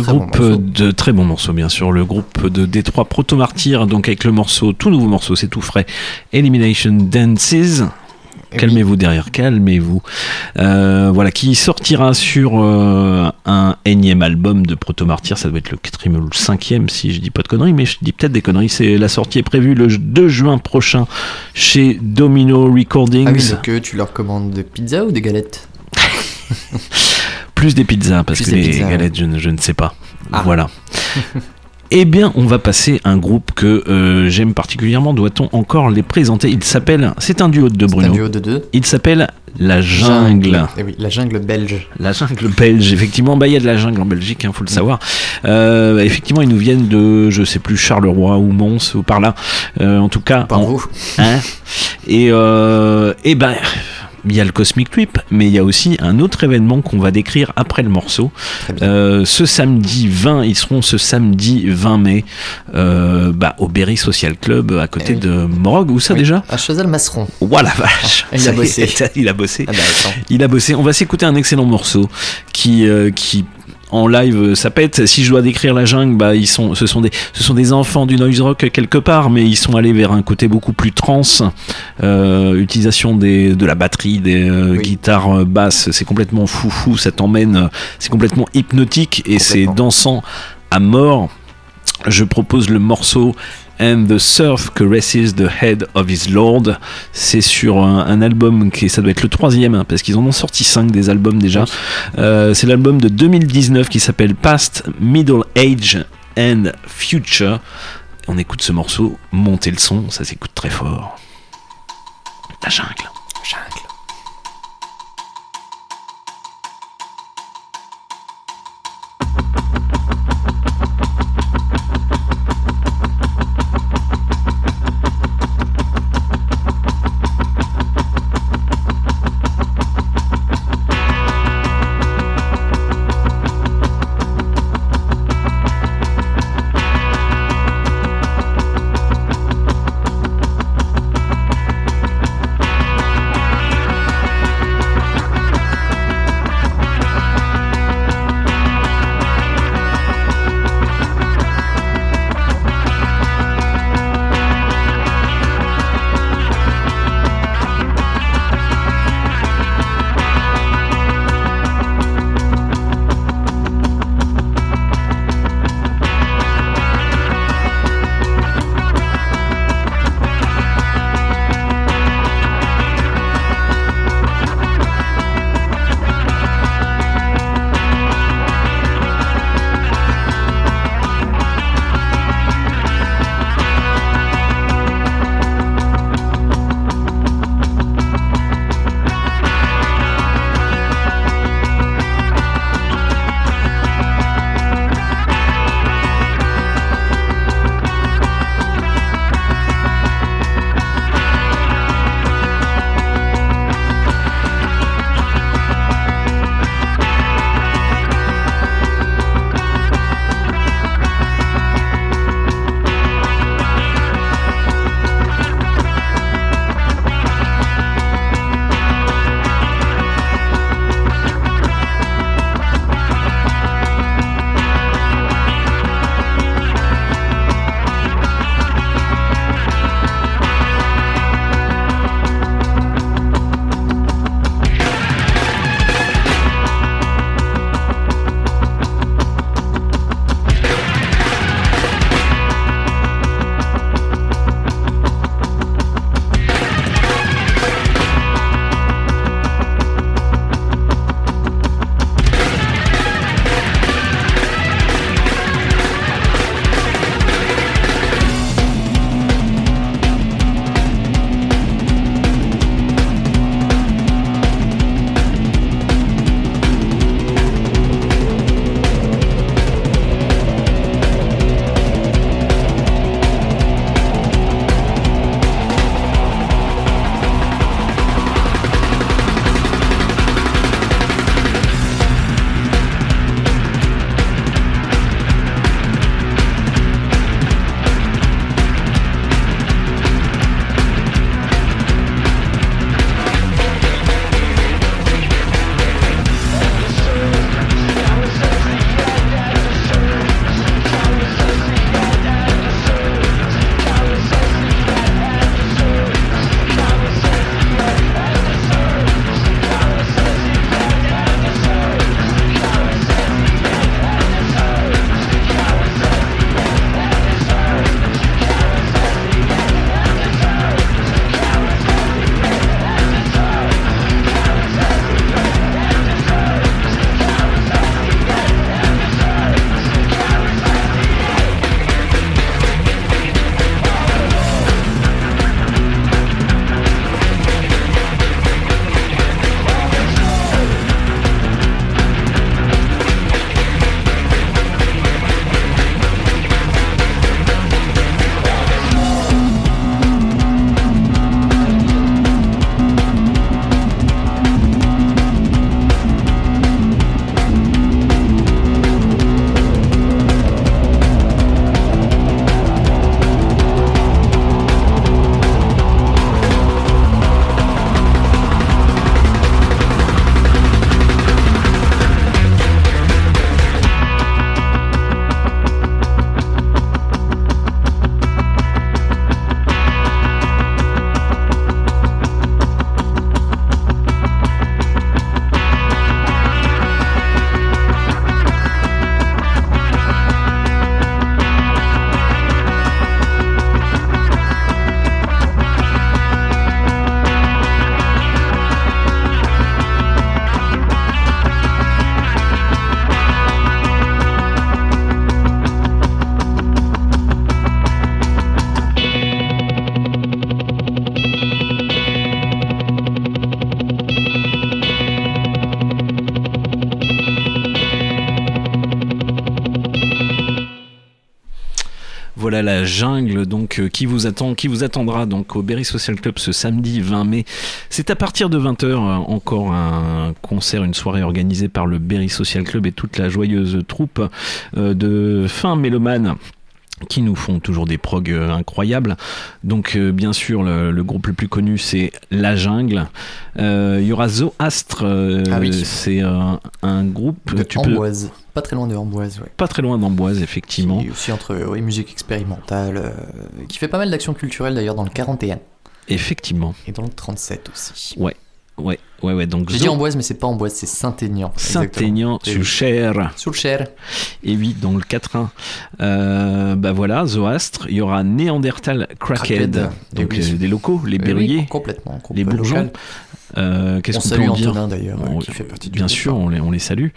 Bon groupe morceau. de très bon morceau bien sûr, le groupe de Détroit Proto Martyr, donc avec le morceau, tout nouveau morceau, c'est tout frais, Elimination Dances. Calmez-vous derrière, calmez-vous. Euh, voilà, qui sortira sur euh, un énième album de Proto Martyr, ça doit être le quatrième ou le cinquième si je dis pas de conneries, mais je dis peut-être des conneries. C'est la sortie est prévue le 2 juin prochain chez Domino Recordings. Ah oui, donc euh, tu leur commandes des pizzas ou des galettes? Plus des pizzas, parce Plus que des les pizzas, galettes, je ne, je ne sais pas. Ah. Voilà. Eh bien, on va passer à un groupe que euh, j'aime particulièrement. Doit-on encore les présenter? Il s'appelle. C'est un duo de deux, Bruno. un duo de deux. Il s'appelle La Jungle. Eh oui, la jungle belge. La jungle belge, effectivement, bah il y a de la jungle en Belgique, il faut le savoir. Euh, effectivement, ils nous viennent de, je sais plus, Charleroi ou Mons ou par là. Euh, en tout cas, Par en- vous. Hein? Et et ben. Il y a le Cosmic Trip, mais il y a aussi un autre événement qu'on va décrire après le morceau. Euh, ce samedi 20, ils seront ce samedi 20 mai euh, bah, au Berry Social Club à côté Eh de Morog. Où ça Oui, déjà? À Chazal-Masseron. Voilà, vache. Il a est, bossé. il a bossé. Ah bah. Il a bossé. On va s'écouter un excellent morceau qui, euh, qui en live, euh, ça pète. Si je dois décrire la jungle, bah, ils sont, ce, sont des, ce sont des enfants du noise rock quelque part, mais ils sont allés vers un côté beaucoup plus trans. Euh, utilisation des, de la batterie, des euh, guitares basses, c'est complètement foufou. Ça t'emmène, c'est complètement hypnotique et c'est dansant à mort. Je propose le morceau And the Surf Caresses the Head of His Lord. C'est sur un, un album qui ça doit être le troisième hein, parce qu'ils en ont sorti cinq des albums déjà. Euh, c'est l'album de 2019 qui s'appelle Past, Middle Age and Future. On écoute ce morceau, montez le son, ça s'écoute très fort. La jungle. Jungle. Voilà la jungle donc euh, qui vous attend, qui vous attendra donc au Berry Social Club ce samedi 20 mai. C'est à partir de 20h encore un concert, une soirée organisée par le Berry Social Club et toute la joyeuse troupe euh, de fin mélomane qui nous font toujours des progs euh, incroyables. Donc euh, bien sûr le, le groupe le plus connu c'est La Jungle. Euh, Il y aura Zoastre, euh, Ah oui. c'est un, groupe De tu peux- Amboise. Pas très loin de Amboise, ouais. pas très loin d'Amboise effectivement. Et aussi entre oui, musique expérimentale, qui fait pas mal d'actions culturelles d'ailleurs dans le 41 Effectivement. et dans le 37 aussi. Ouais. Ouais, ouais, ouais. Donc J'ai dit Amboise, mais c'est pas Amboise, c'est Saint-Aignan. Saint-Aignan sur Cher. Sur le Cher. Et oui, dans le 4-1. Euh, bah voilà, Zoastre. Il y aura Néandertal Crackhead. Crackhead, Donc oui. euh, des locaux, les Eh oui, berruyers. complètement, Les bourgeons. Euh, Qu'est-ce On qu'on peut en dire Antonin, d'ailleurs, On- qui fait partie du Bien groupe. sûr, on les, on les salue.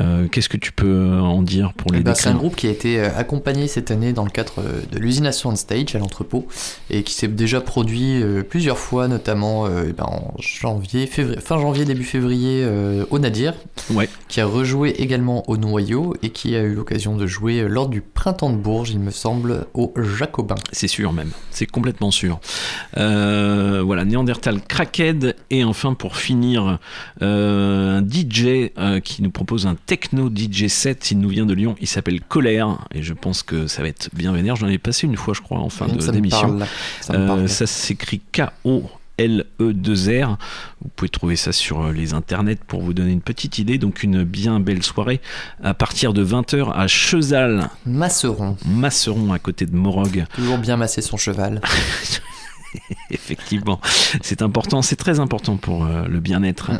Euh, Qu'est-ce que tu peux en dire pour les ben, c'est un groupe qui a été euh, accompagné cette année dans le cadre euh, de l'usine à Soundstage à l'entrepôt et qui s'est déjà produit euh, plusieurs fois, notamment euh, eh ben, en janvier, février, fin janvier, début février euh, au Nadir, Ouais. qui a rejoué également au Noyau et qui a eu l'occasion de jouer euh, lors du printemps de Bourges, il me semble, au Jacobin. C'est sûr même, c'est complètement sûr. Euh, voilà, Néandertal Crackhead et enfin pour finir euh, un DJ euh, qui nous propose un techno DJ set. Il nous vient de Lyon, il s'appelle Colère et je pense que ça va être bien vénère. J'en ai passé une fois, je crois, en fin d'émission. ça Euh, ça s'écrit K-O. L-E-2-R. Vous pouvez trouver ça sur euh, les internets pour vous donner une petite idée. Donc une bien belle soirée à partir de 20h à Chezal. Masseron. Masseron à côté de Morog. Toujours bien masser son cheval. Effectivement, c'est important, c'est très important pour euh, le bien-être.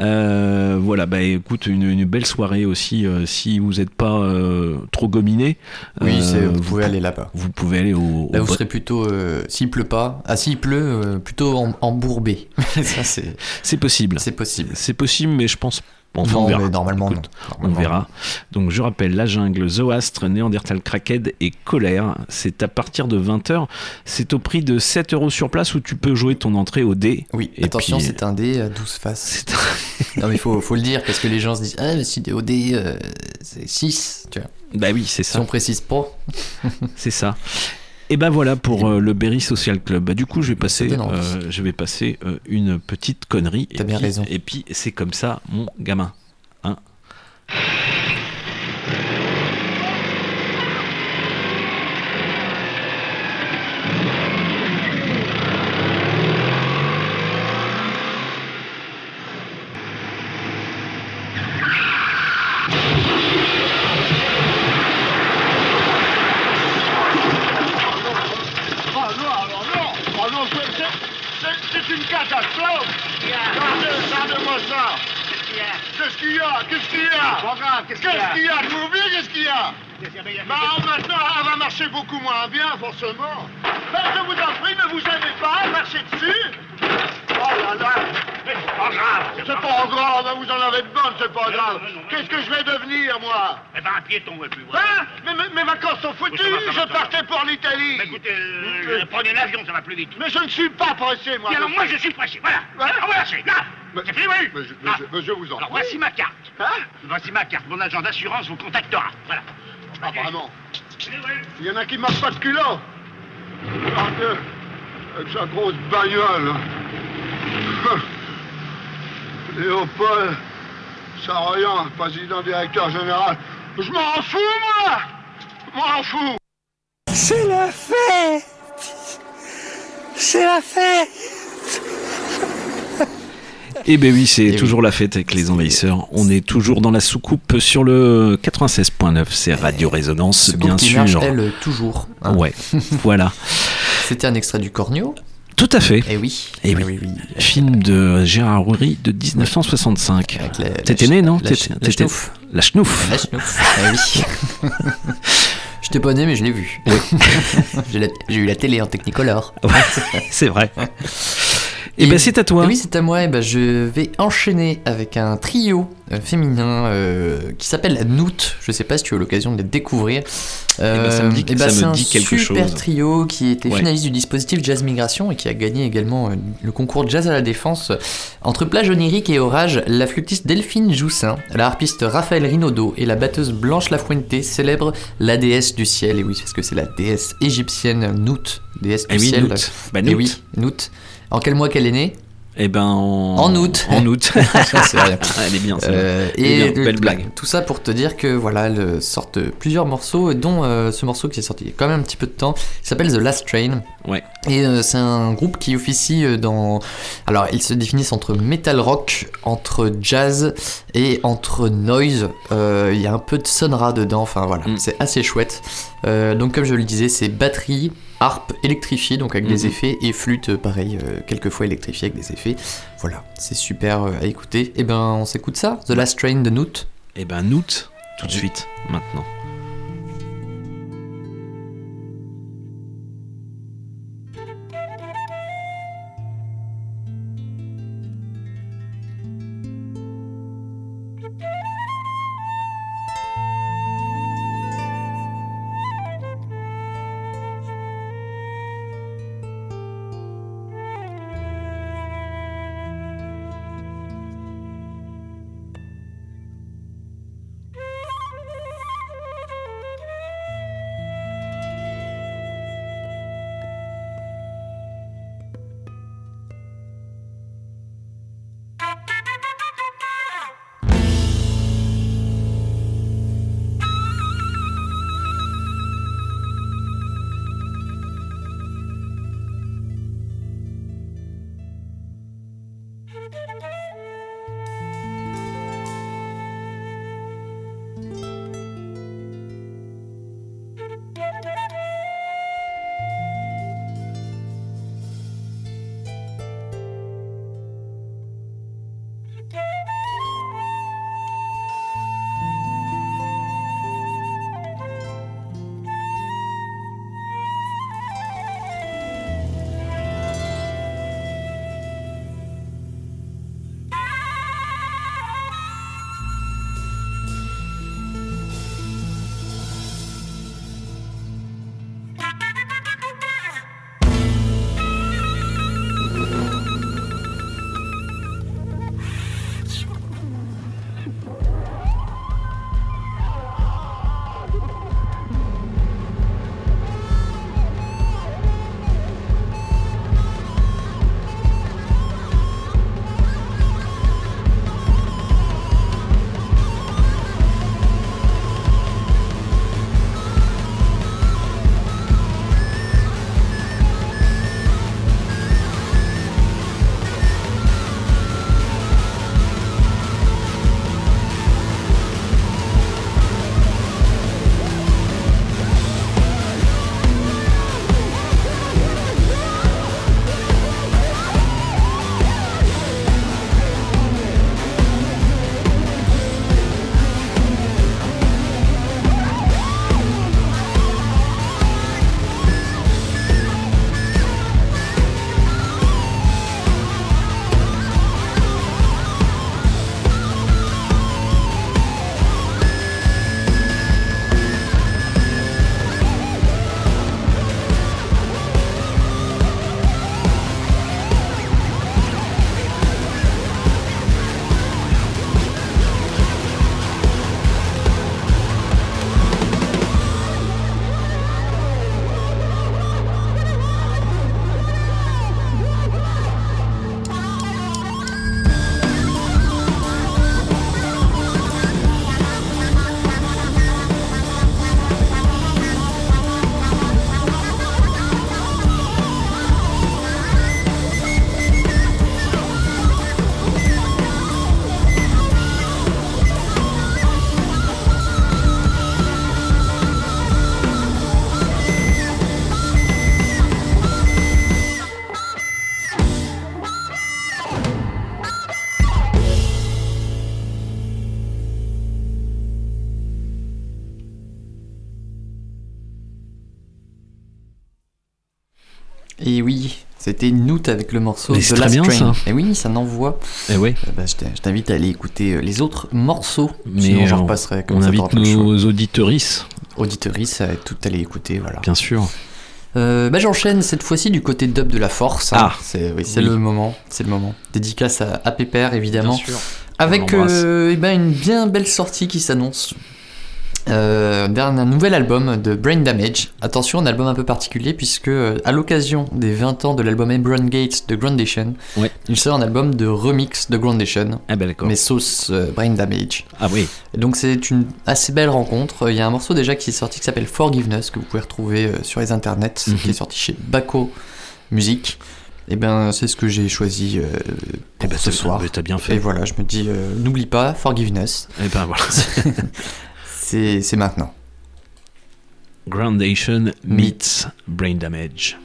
Euh, voilà, bah écoute, une, une belle soirée aussi euh, si vous n'êtes pas trop gominé. Oui, vous pouvez aller là-bas. Vous pouvez aller au. Là, au vous serez plutôt, s'il pleut pas, ah s'il pleut, plutôt en, embourbé. ça c'est. C'est possible. C'est possible. C'est possible, mais je pense. Enfin, Non, on verra. mais normalement, Écoute, non. On Normalement, verra. Donc je rappelle, La Jungle, Zoastre, Néandertal Crackhead et Colère. C'est à partir de 20h. C'est au prix de 7 euros sur place où tu peux jouer ton entrée au dé. Oui, Et attention, puis- c'est un dé à 12 faces. non, mais il faut, faut le dire parce que les gens se disent Ah, mais si au dé, euh, c'est 6. Tu vois. Bah oui, c'est Si ça. on précise pas. C'est ça. Et ben voilà pour euh, le Berry Social Club. Bah, du coup, je vais passer, euh, je vais passer euh, une petite connerie. T'as Et bien puis- raison. Et puis c'est comme ça, mon gamin. Hein Ah non, alors non Ah non, c'est- c'est- c'est- c'est une Qu'est-ce qu'il y a Qu'est-ce qu'il y a Qu'est-ce qu'il y a Qu'est-ce qu'il y a Vous qu'est-ce qu'il y a Bah maintenant, elle va marcher beaucoup moins bien, forcément Ben, je vous en prie, ne vous gênez pas, marchez dessus Oh là c'est pas grave C'est pas grave, vous en avez de bonnes, c'est pas grave Qu'est-ce que je vais devenir, moi Eh ben, un piéton, et puis Hein mais, mes- mes vacances sont foutues, Oui, va, je partais pour l'Italie. Mais écoutez, euh, prenez l'avion, ça va plus vite. Mais je ne suis pas pressé, moi. Et alors, moi, je suis pressé, voilà. Alors, voilà, c'est là. C'est fini, oui. Mais je, mais je- mais je vous en Alors, voici ma carte. Voici ma carte. Mon agent d'assurance vous contactera. Voilà. Ah, vraiment Il y en a qui marchent pas de culot. Regardez, avec sa grosse bagnole. Léopold Saroyan, président directeur général. Je m'en fous, moi Je m'en fous C'est la fête C'est la fête Et ben oui, c'est toujours la fête avec les envahisseurs. On est toujours dans la soucoupe sur le 96.9, c'est Radio Résonance, Ce bien sûr. elle, toujours. hein. Ouais, voilà. C'était un extrait du Cornio. Tout à fait. Eh oui. Et oui. Film de Gérard Roury de 1965. T'étais né, non la ch- la schnouf. La schnouf. La. Eh oui. Pas né, mais je l'ai vu. J'ai eu la télé en Technicolor. c'est vrai. Et ben c'est à toi. Oui, c'est à moi. Et ben je vais enchaîner avec un trio euh, féminin euh, qui s'appelle Noot. Je sais pas si tu as eu l'occasion de les découvrir. Euh, ben, ça me dit- eh ça me c'est un super trio qui était Ouais. finaliste du dispositif Jazz Migration et qui a gagné également euh, le concours Jazz à la Défense. Entre plage onirique et orage, la flûtiste Delphine Joussin, la harpiste Raphaël Rinaudot et la batteuse Blanche Lafuente célèbrent la déesse du ciel. Et oui, parce que c'est la déesse égyptienne Nout, déesse du Eh oui, ciel. Nout. Bah, Et Nout. oui, Nout. En quel mois qu'elle est née? Eh ben en, En août. En août. Elle est bien. Euh, Elle est et bien. le- belle blague. Tout ça pour te dire que voilà, elles sortent plusieurs morceaux, dont euh, ce morceau qui est sorti il y a quand même un petit peu de temps, qui s'appelle The Last Train. Ouais. Et euh, c'est un groupe qui officie dans. Alors, ils se définissent entre metal rock, entre jazz et entre noise. Il y a un peu de sonora dedans, enfin voilà, Mm. c'est assez chouette. Donc, comme je le disais, c'est batterie, harpe électrifiée, donc avec des Mhm. effets, et flûte, euh, pareil, euh, quelquefois électrifiée avec des effets. Voilà, c'est super euh, à écouter. Et ben, on s'écoute ça, The Last Train de Noot. Eh ben Noot, tout de suite, maintenant. C'était Noot avec le morceau de c'est Last très bien, Train. ça. Et oui, ça n'envoie. Eh ouais. Euh, bah, je t'in- je t'invite à aller écouter euh, les autres morceaux. Mais Sinon, j'en repasserai comme on invite nos auditeuristes. Auditeuristes à tout aller écouter, voilà. Bien sûr. Euh, bah, j'enchaîne cette fois-ci du côté dub de la force. hein. Ah. c'est oui, Oui. le moment, c'est le moment. Dédicace à, à Pépère évidemment. Bien sûr. Avec l'embrasse. euh, eh ben, une bien belle sortie qui s'annonce. Euh, d'un un nouvel album de Brain Damage. Attention, un album un peu particulier puisque euh, à l'occasion des 20 ans de l'album Ebron Gates de Groundation, Ouais. il sort un album de remix de Groundation, Ah ben mais sauce euh, Brain Damage. Ah oui. Et donc c'est une assez belle rencontre. Il y a un morceau déjà qui est sorti qui s'appelle Forgiveness que vous pouvez retrouver euh, sur les internets, Mhm. qui est sorti chez Baco Music. Et ben c'est ce que j'ai choisi euh, pour Eh ben, ce soir. t'as bien fait. Et voilà, je me dis euh, n'oublie pas Forgiveness. Et ben voilà. c'est maintenant. Groundation meets Brain Damage.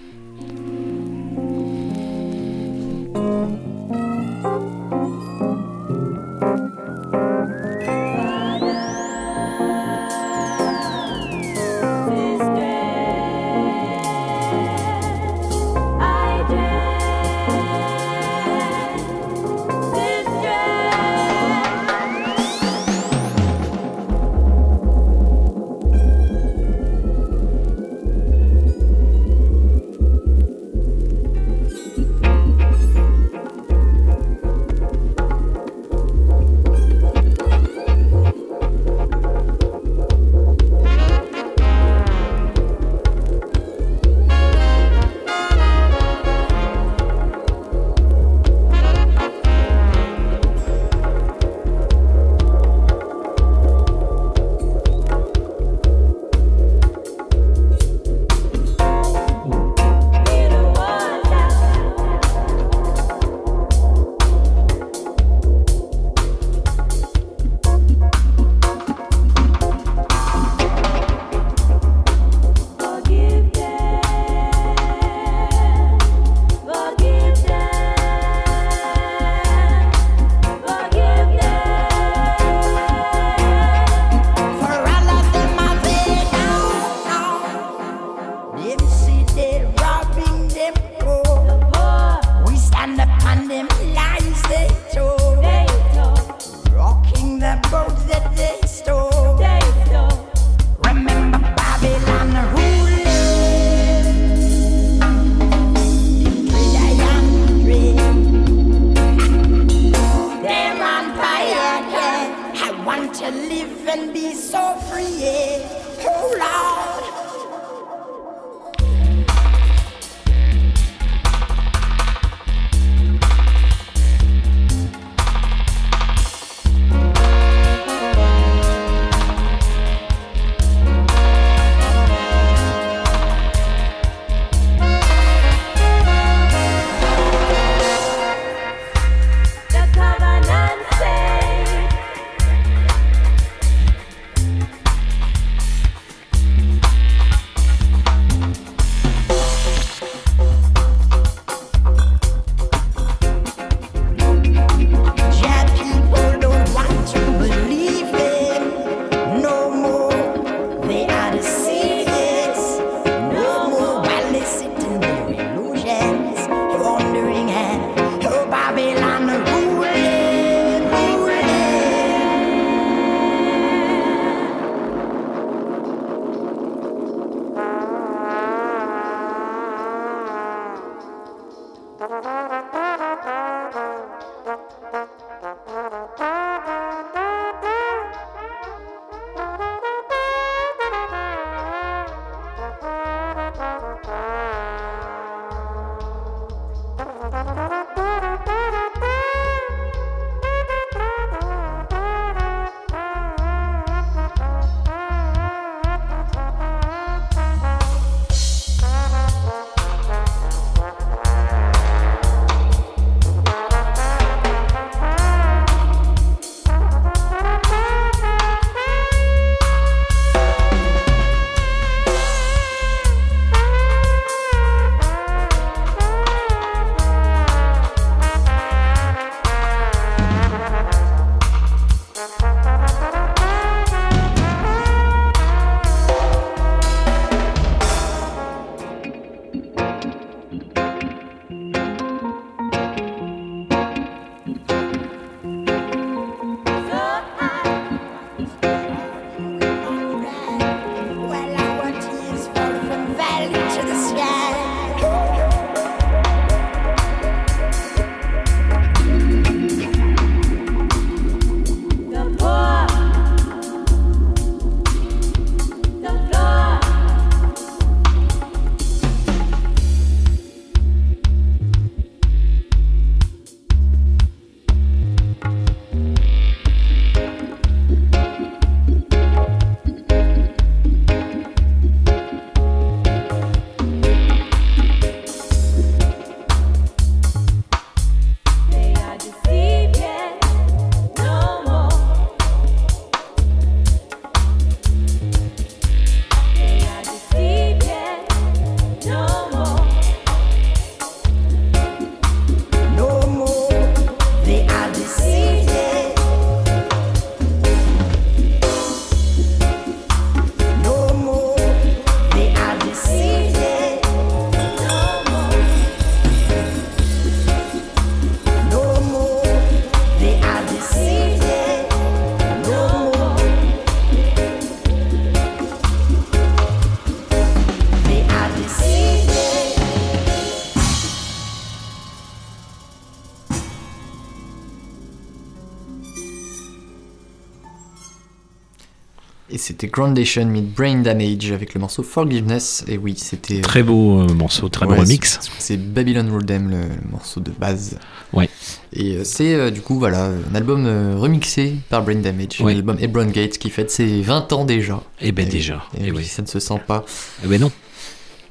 C'était Groundation Meet Brain Damage avec le morceau Forgiveness. Et oui, c'était. Très beau euh, morceau, très beau remix. c'est- Babylon Roldem, le, le morceau de base. Ouais. Et euh, c'est euh, du coup voilà un album euh, remixé par Brain Damage, Ouais. l'album Hebron Gates qui fête ses 20 ans déjà. Eh ben déjà. Et Eh oui, oui. ça ne se sent pas. Eh ben non.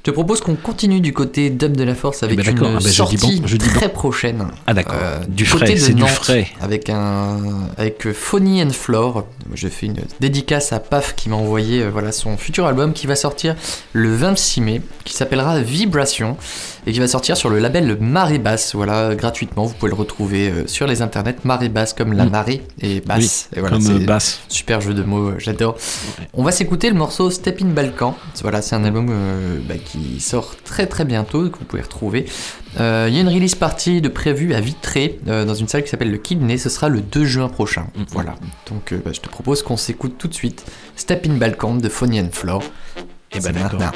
Je te propose qu'on continue du côté dub de la force avec ben d'accord. une Ah ben je dis sortie bon, je dis bon. très prochaine. Ah d'accord. Euh, du frais, c'est du frais. Avec un avec euh, Phony and Floor. Je fais une dédicace à Paf qui m'a envoyé euh, voilà son futur album qui va sortir le 26 mai, qui s'appellera Vibration et qui va sortir sur le label Marée Basse. Voilà, gratuitement, vous pouvez le retrouver euh, sur les internets. Marée Basse comme la Mm. marée et basse. Oui, et voilà, comme, euh, basse. Super jeu de mots, j'adore. On va s'écouter le morceau Step in Balkan. Voilà, c'est un album euh, bah, qui sort très très bientôt, que vous pouvez retrouver. Euh, Il y a une release party de prévue à Vitré, euh, dans une salle qui s'appelle le Kidney. Ce sera le 2 juin prochain. Voilà. Donc euh, bah, je te propose qu'on s'écoute tout de suite Step in Balkan de Phony and Floor. D'accord. maintenant.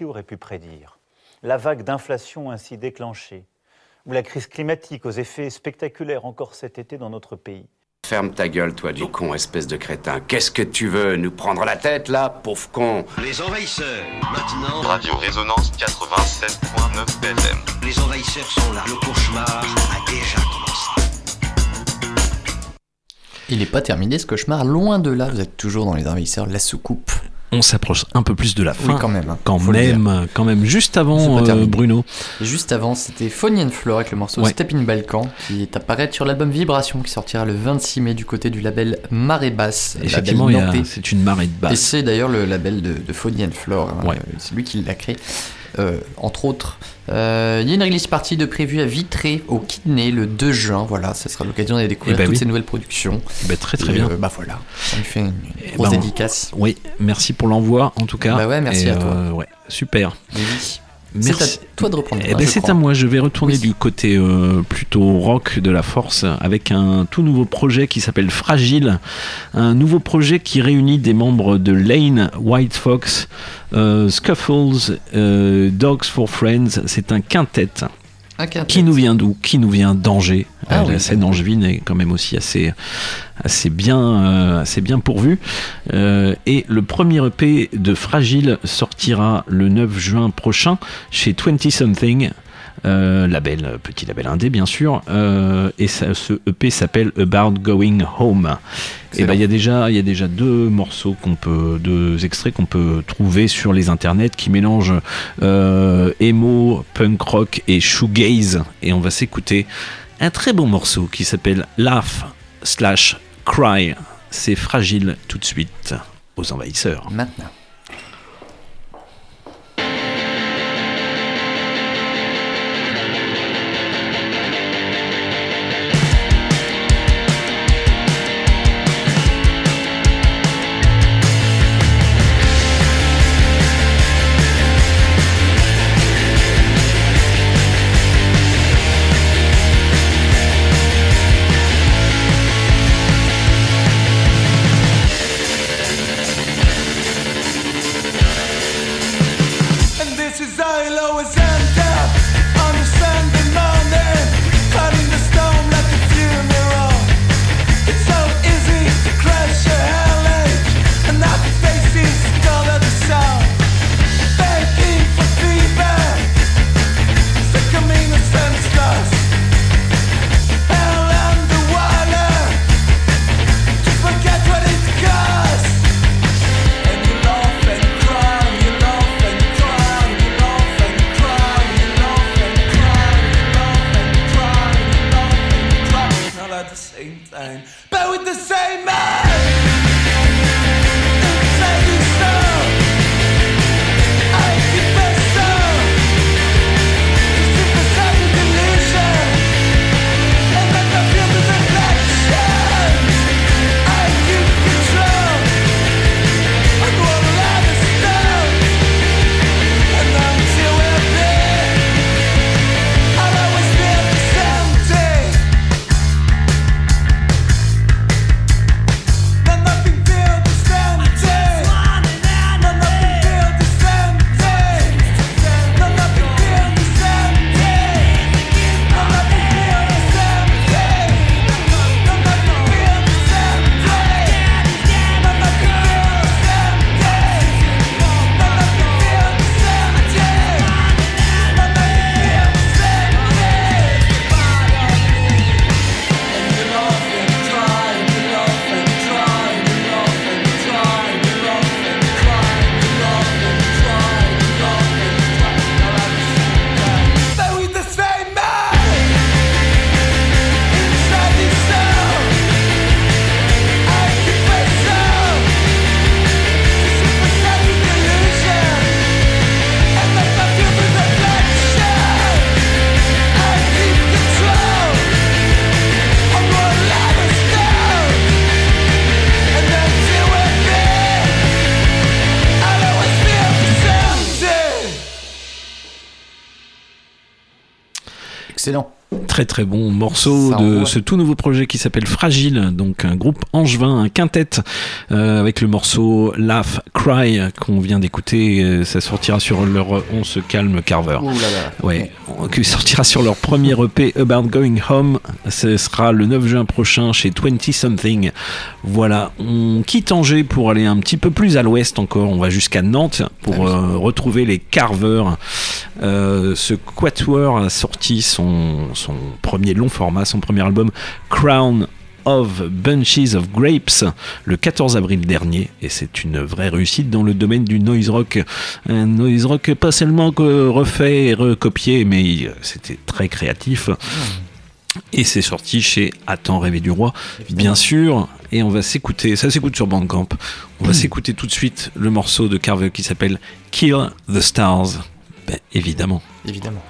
Qui aurait pu prédire la vague d'inflation ainsi déclenchée ou la crise climatique aux effets spectaculaires encore cet été dans notre pays? Ferme ta gueule, toi, du con, espèce de crétin. Qu'est-ce que tu veux Nous prendre la tête, là, pauvre con? Les envahisseurs, maintenant. Radio Résonance 87.9 FM. Les envahisseurs sont là. Le cauchemar a déjà commencé. Il n'est pas terminé ce cauchemar, loin de là, vous êtes toujours dans les envahisseurs, la soucoupe. On s'approche un peu plus de la fin. Oui, quand même. hein, Quand même, quand même. Juste avant, euh. Bruno. Et Juste avant, c'était Fonny and Flore avec le morceau Ouais. Step in Balkan qui est apparaître sur l'album Vibration qui sortira le 26 mai du côté du label Marée Basse. Effectivement, il y a- nantais. c'est une marée de Et basse. c'est d'ailleurs le label de, de Fonny and Flore. hein, Ouais. euh, C'est lui qui l'a créé. Euh, entre autres, Euh, il y a une release party de prévue à Vitré au Kidney le 2 juin. Voilà, ça sera l'occasion d'aller découvrir Eh ben toutes oui. ces nouvelles productions. Ben, très, très Et, bien. euh, bah voilà, on lui fait une Eh grosse ben, dédicace. Oui, merci pour l'envoi en tout cas. Bah ouais, merci Et, à toi. ouais, super. Oui. À toi de reprendre. Eh ben, c'est à moi, je vais retourner du côté euh, plutôt rock de la force avec un tout nouveau projet qui s'appelle Fragile. Un nouveau projet qui réunit des membres de Lane, White Fox, euh, Scuffles, euh, Dogs for Friends. C'est un quintet. Qui nous vient d'où Qui nous vient d'Angers. Ah Euh, oui. La scène angevine est quand même aussi assez, assez, bien, euh, assez bien pourvue. Euh, et le premier EP de Fragile sortira le 9 juin prochain chez 20 Something. Euh, label, petit label indé bien sûr, euh, et ça- ce EP s'appelle About Going Home. Et ben il y a déjà, il y a déjà deux morceaux qu'on peut, deux extraits qu'on peut trouver sur les internets qui mélangent euh, emo, punk rock et shoegaze. Et on va s'écouter un très bon morceau qui s'appelle Laugh slash Cry. C'est fragile tout de suite aux envahisseurs. Maintenant. Très très bon morceau Ça de envoie. ce tout nouveau projet qui s'appelle Fragile, donc un groupe angevin, un quintet euh, avec le morceau Laugh Cry qu'on vient d'écouter. Euh, Ça sortira sur leur On se calme Carver. Ouh là là. Ouais, qui sortira sur leur premier EP About Going Home. Ce sera le 9 juin prochain chez 20 Something. Voilà, on quitte Angers pour aller un petit peu plus à l'ouest encore. On va jusqu'à Nantes pour euh, retrouver les Carvers. Euh, ce quatuor a sorti son, son premier long format, son premier album Crown of Bunches of Grapes le 14 avril dernier. Et c'est une vraie réussite dans le domaine du noise rock. Un noise rock pas seulement que refait et recopié mais euh, c'était très créatif. Et c'est sorti chez Attends rêver du roi bien sûr. Et on va s'écouter ça s'écoute sur Bandcamp. On va s'écouter tout de suite le morceau de Carver qui s'appelle Kill the Stars. Ben, évidemment. Évidemment.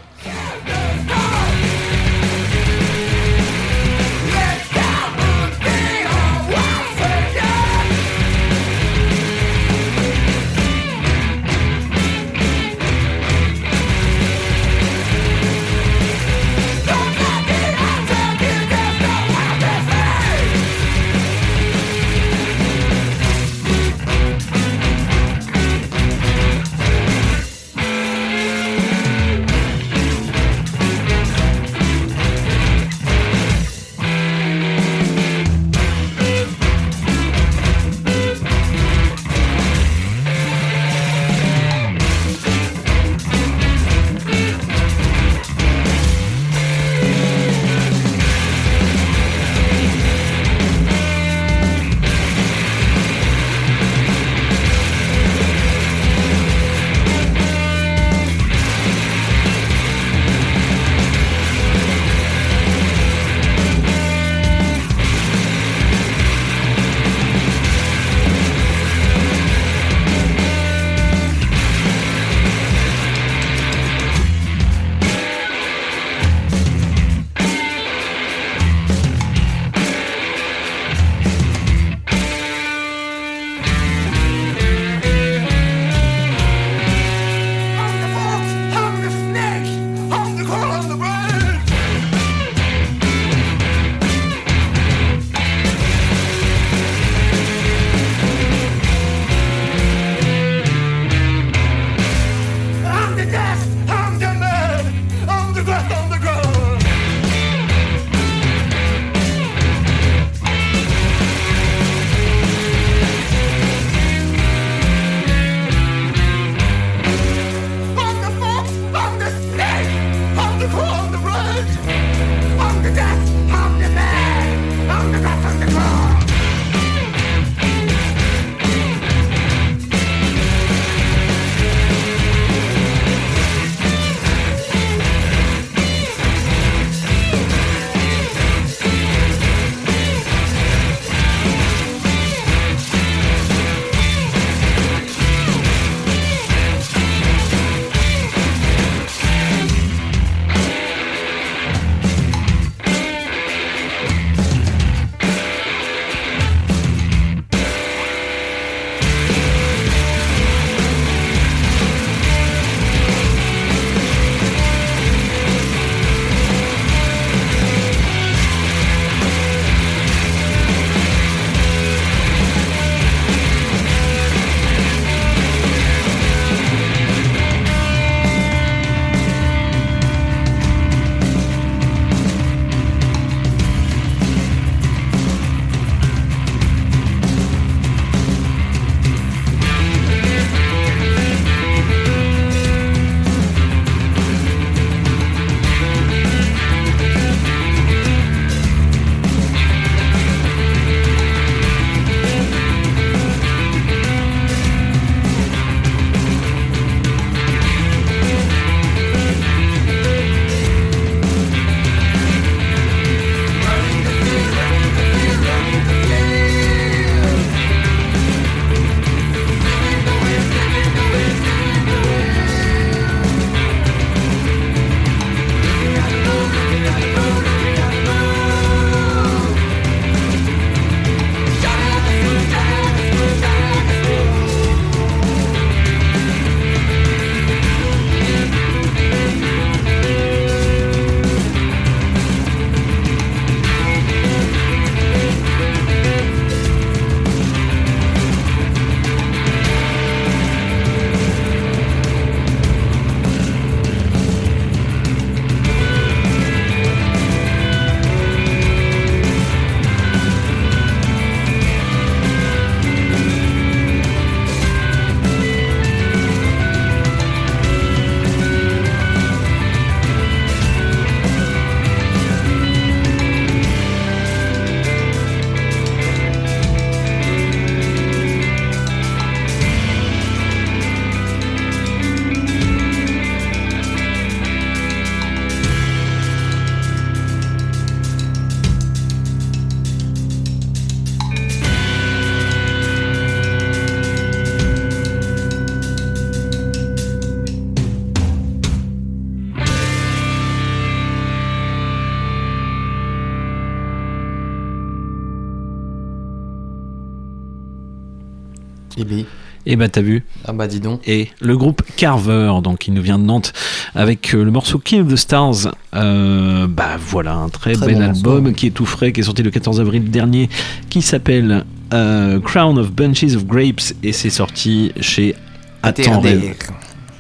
Et bah t'as vu Ah bah dis donc. Et le groupe Carver, donc qui nous vient de Nantes, avec euh, le morceau Kill the Stars. Euh, bah voilà, un très, Très bel bon album morceau. qui est tout frais, qui est sorti le 14 avril dernier, qui s'appelle euh, Crown of Bunches of Grapes et c'est sorti chez Attends ATRDR.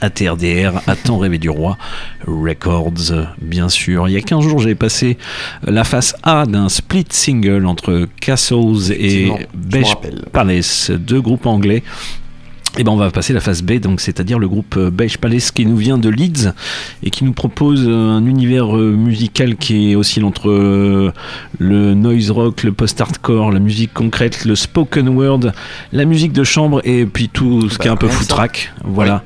ATRDR, Attends rêver du roi Records, bien sûr. Il y a 15 jours, j'avais passé la face A d'un split single entre Castles et Beige. Palace, deux groupes anglais. Et ben on va passer la phase B, donc c'est-à-dire le groupe euh, Beige Palace qui nous vient de Leeds et qui nous propose euh, un univers euh, musical qui oscille entre le noise rock, le post-hardcore, la musique concrète, le spoken word, la musique de chambre et puis tout ce qui est un peu ça. foutraque. Voilà.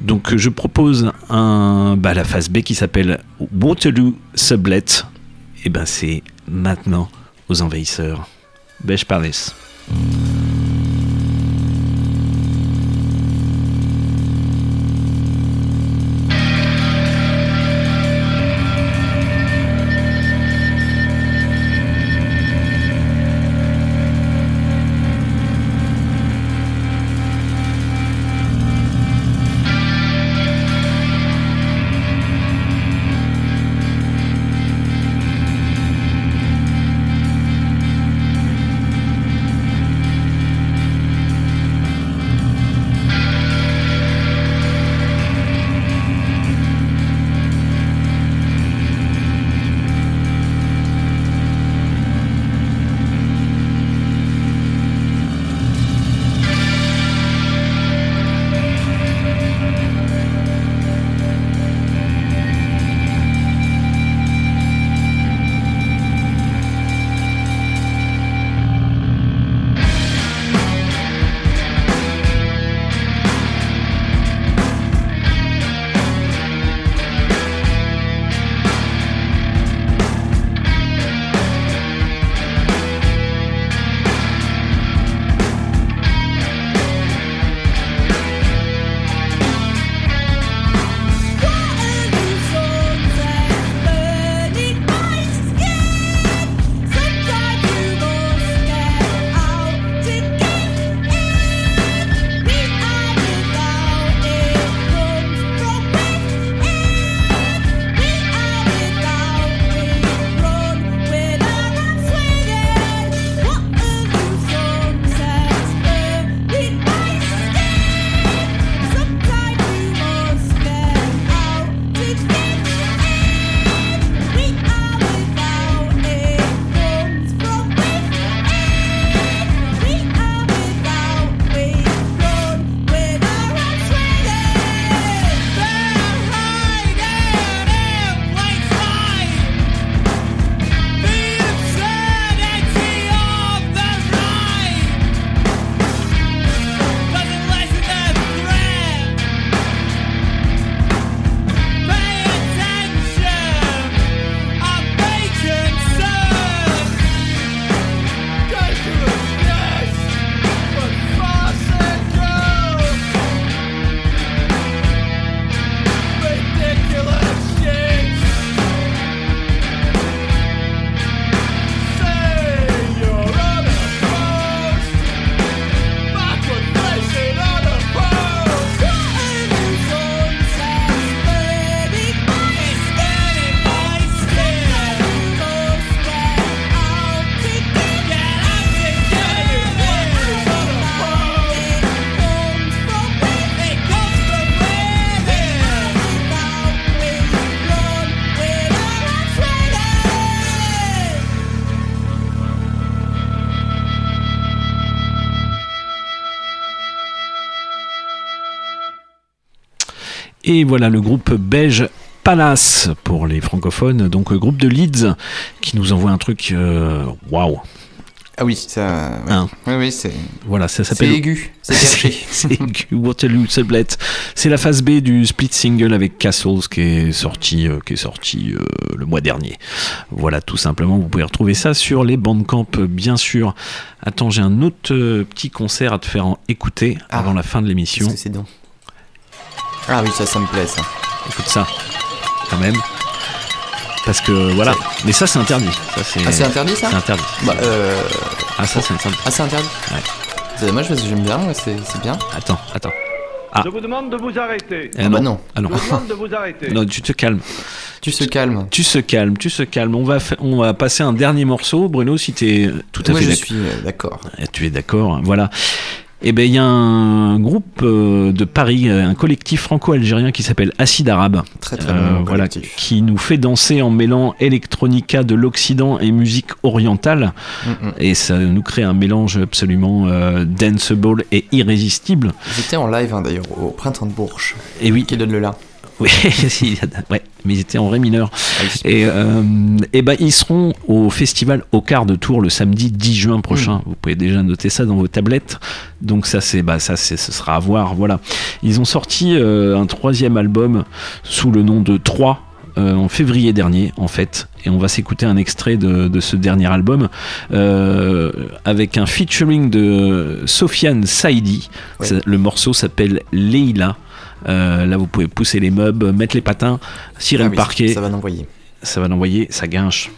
Donc je propose un, bah, la phase B qui s'appelle Waterloo Sublet. Et ben c'est maintenant aux envahisseurs. Beige Palace. Et voilà le groupe belge Palace pour les francophones, donc le groupe de Leeds qui nous envoie un truc euh, waouh. Ah oui, ça. ouais. Hein. Oui, oui, c'est. Voilà, ça s'appelle. C'est aigu, c'est perché. c'est aigu, Waterloo Sublet. C'est la phase B du split single avec Castles qui est sorti, euh, qui est sorti euh, le mois dernier. Voilà, tout simplement. Vous pouvez retrouver ça sur les bandcamp, euh, bien sûr. Attends, j'ai un autre euh, petit concert à te faire en écouter avant la fin de l'émission. C'est donc Ah oui, ça, ça me plaît, ça. Écoute ça, quand même. Parce que voilà, mais ça c'est interdit. Ça, Ah, c'est interdit, ça C'est interdit. Bah, euh... Ah, ça c'est interdit. Ah, c'est interdit Ouais. C'est dommage parce que j'aime bien, moi, c'est c'est bien. Attends, attends. Ah. Je vous demande de vous arrêter. Eh Ah bah non. Ah non. Je vous demande de vous arrêter. Non, tu te calmes. Tu se calmes. Tu se calmes, tu se calmes. On va, fa- on va passer un dernier morceau, Bruno, si tu es tout à Moi, fait je d'accord. suis euh, d'accord. Tu es d'accord, voilà. Eh ben, il y a un groupe euh, de Paris, euh, un collectif franco-algérien qui s'appelle Acide Arabe. Très, très bon voilà, qui nous fait danser en mêlant electronica de l'Occident et musique orientale. Mm, Et ça nous crée un mélange absolument euh, danceable et irrésistible. J'étais en live hein, d'ailleurs au printemps de Bourges. Et oui. Qui donne le là. Oui, ouais, mais ils étaient en ré mineur. Ah Et, euh, et ben, ils seront au festival au quart de tour le samedi 10 juin prochain. Vous pouvez déjà noter ça dans vos tablettes. Donc ça, c'est, bah, ça, c'est, ce sera à voir. Voilà. Ils ont sorti euh, un troisième album sous le nom de 3 euh, en février dernier en fait et on va s'écouter un extrait de, de ce dernier album avec un featuring de Sofiane Saidi le morceau s'appelle Leila Euh, là vous pouvez pousser les meubles mettre les patins cirer Ah le oui, parquet ça va l'envoyer. ça va l'envoyer ça guinche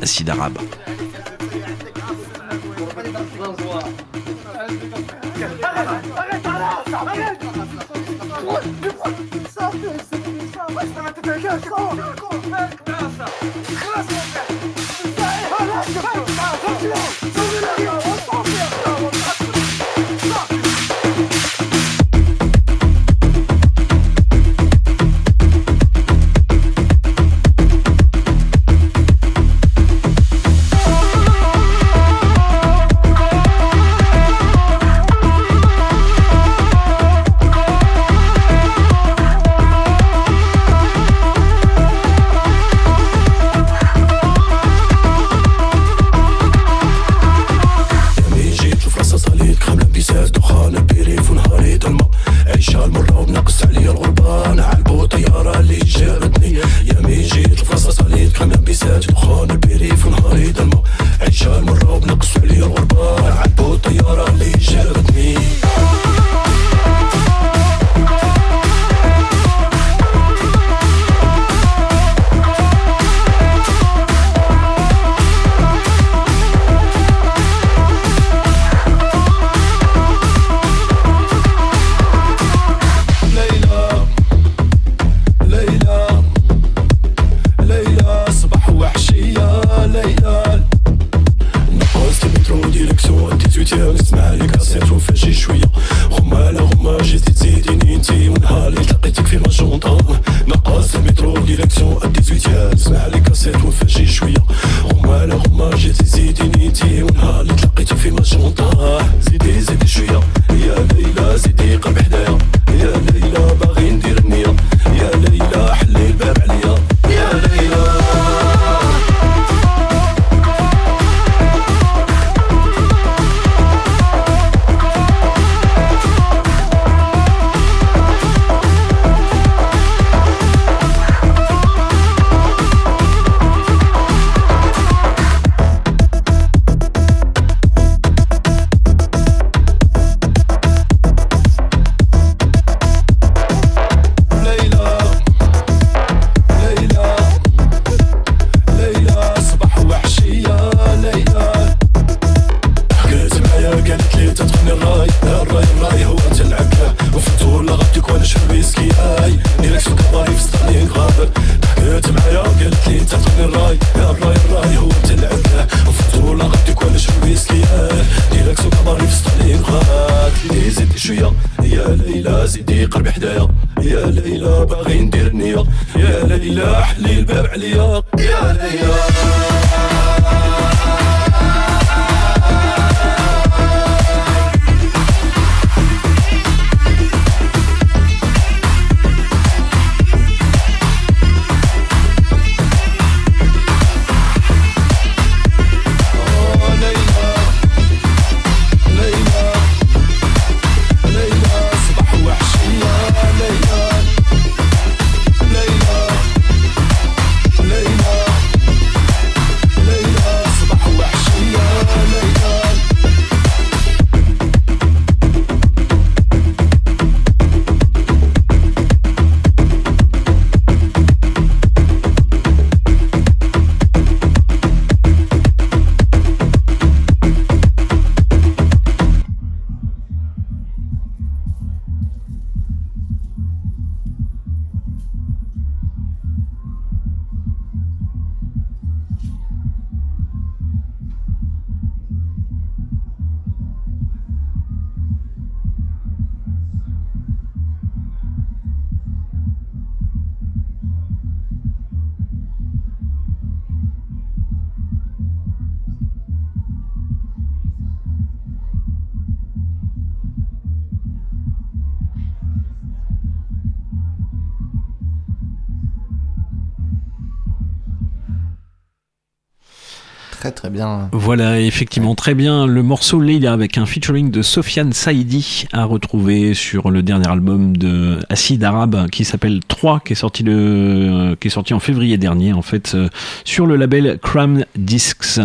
acide arabe Effectivement, très bien. Le morceau Leila avec un featuring de Sofiane Saïdi à retrouver sur le dernier album de Acide Arabe qui s'appelle 3, qui est sorti le, qui est sorti en février dernier, en fait, euh, sur le label Cram Discs.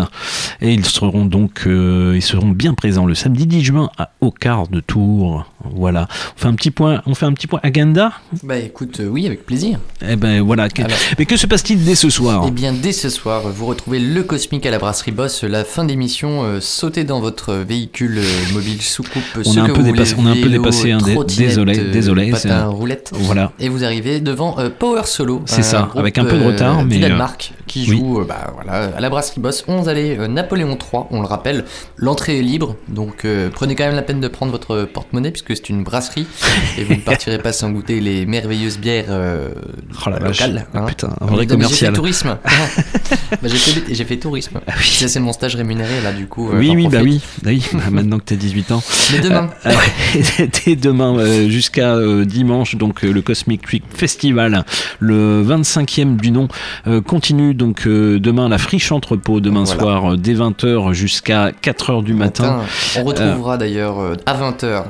Et ils seront donc, euh, ils seront bien présents le samedi 10 juin à Aucard de Tours. Voilà. On fait un petit point, on fait un petit point agenda? Bah écoute, euh, oui, avec plaisir. Eh ben voilà. Alors. Mais que se passe-t-il dès ce soir? Eh bien, dès ce soir, vous retrouvez le Cosmique à la brasserie Boss. La fin d'émission, euh, sautez dans votre véhicule euh, mobile soucoupe. On ce a un peu dépassé- on a un peu dépassé, hein, désolé, euh, désolé, c'est Patin un- roulette. Voilà. Et vous arrivez devant euh, Power Solo. C'est ça, groupe, avec un peu de retard, mais, Du Danemark qui joue bah, voilà, à la brasserie Boss 11 allées euh, Napoléon 3, on le rappelle. L'entrée est libre, donc prenez quand même la peine de prendre votre porte-monnaie puisque c'est une brasserie et vous ne partirez pas sans goûter les merveilleuses bières Oh la vache. locales. hein. Putain, un vrai mais J'ai commercial. fait tourisme. bah, j'ai fait, tourisme. Ça, c'est mon stage rémunéré là du coup. euh, Oui, j'en oui, bah oui, bah oui, bah maintenant que tu as 18 ans. Mais demain. Euh, euh, dès demain euh, jusqu'à euh, dimanche, donc le Cosmic Trip Festival, le 25e du nom, continue donc demain la friche entrepôt, demain Voilà. soir dès 20h jusqu'à 4h du matin. On retrouvera d'ailleurs à 20h.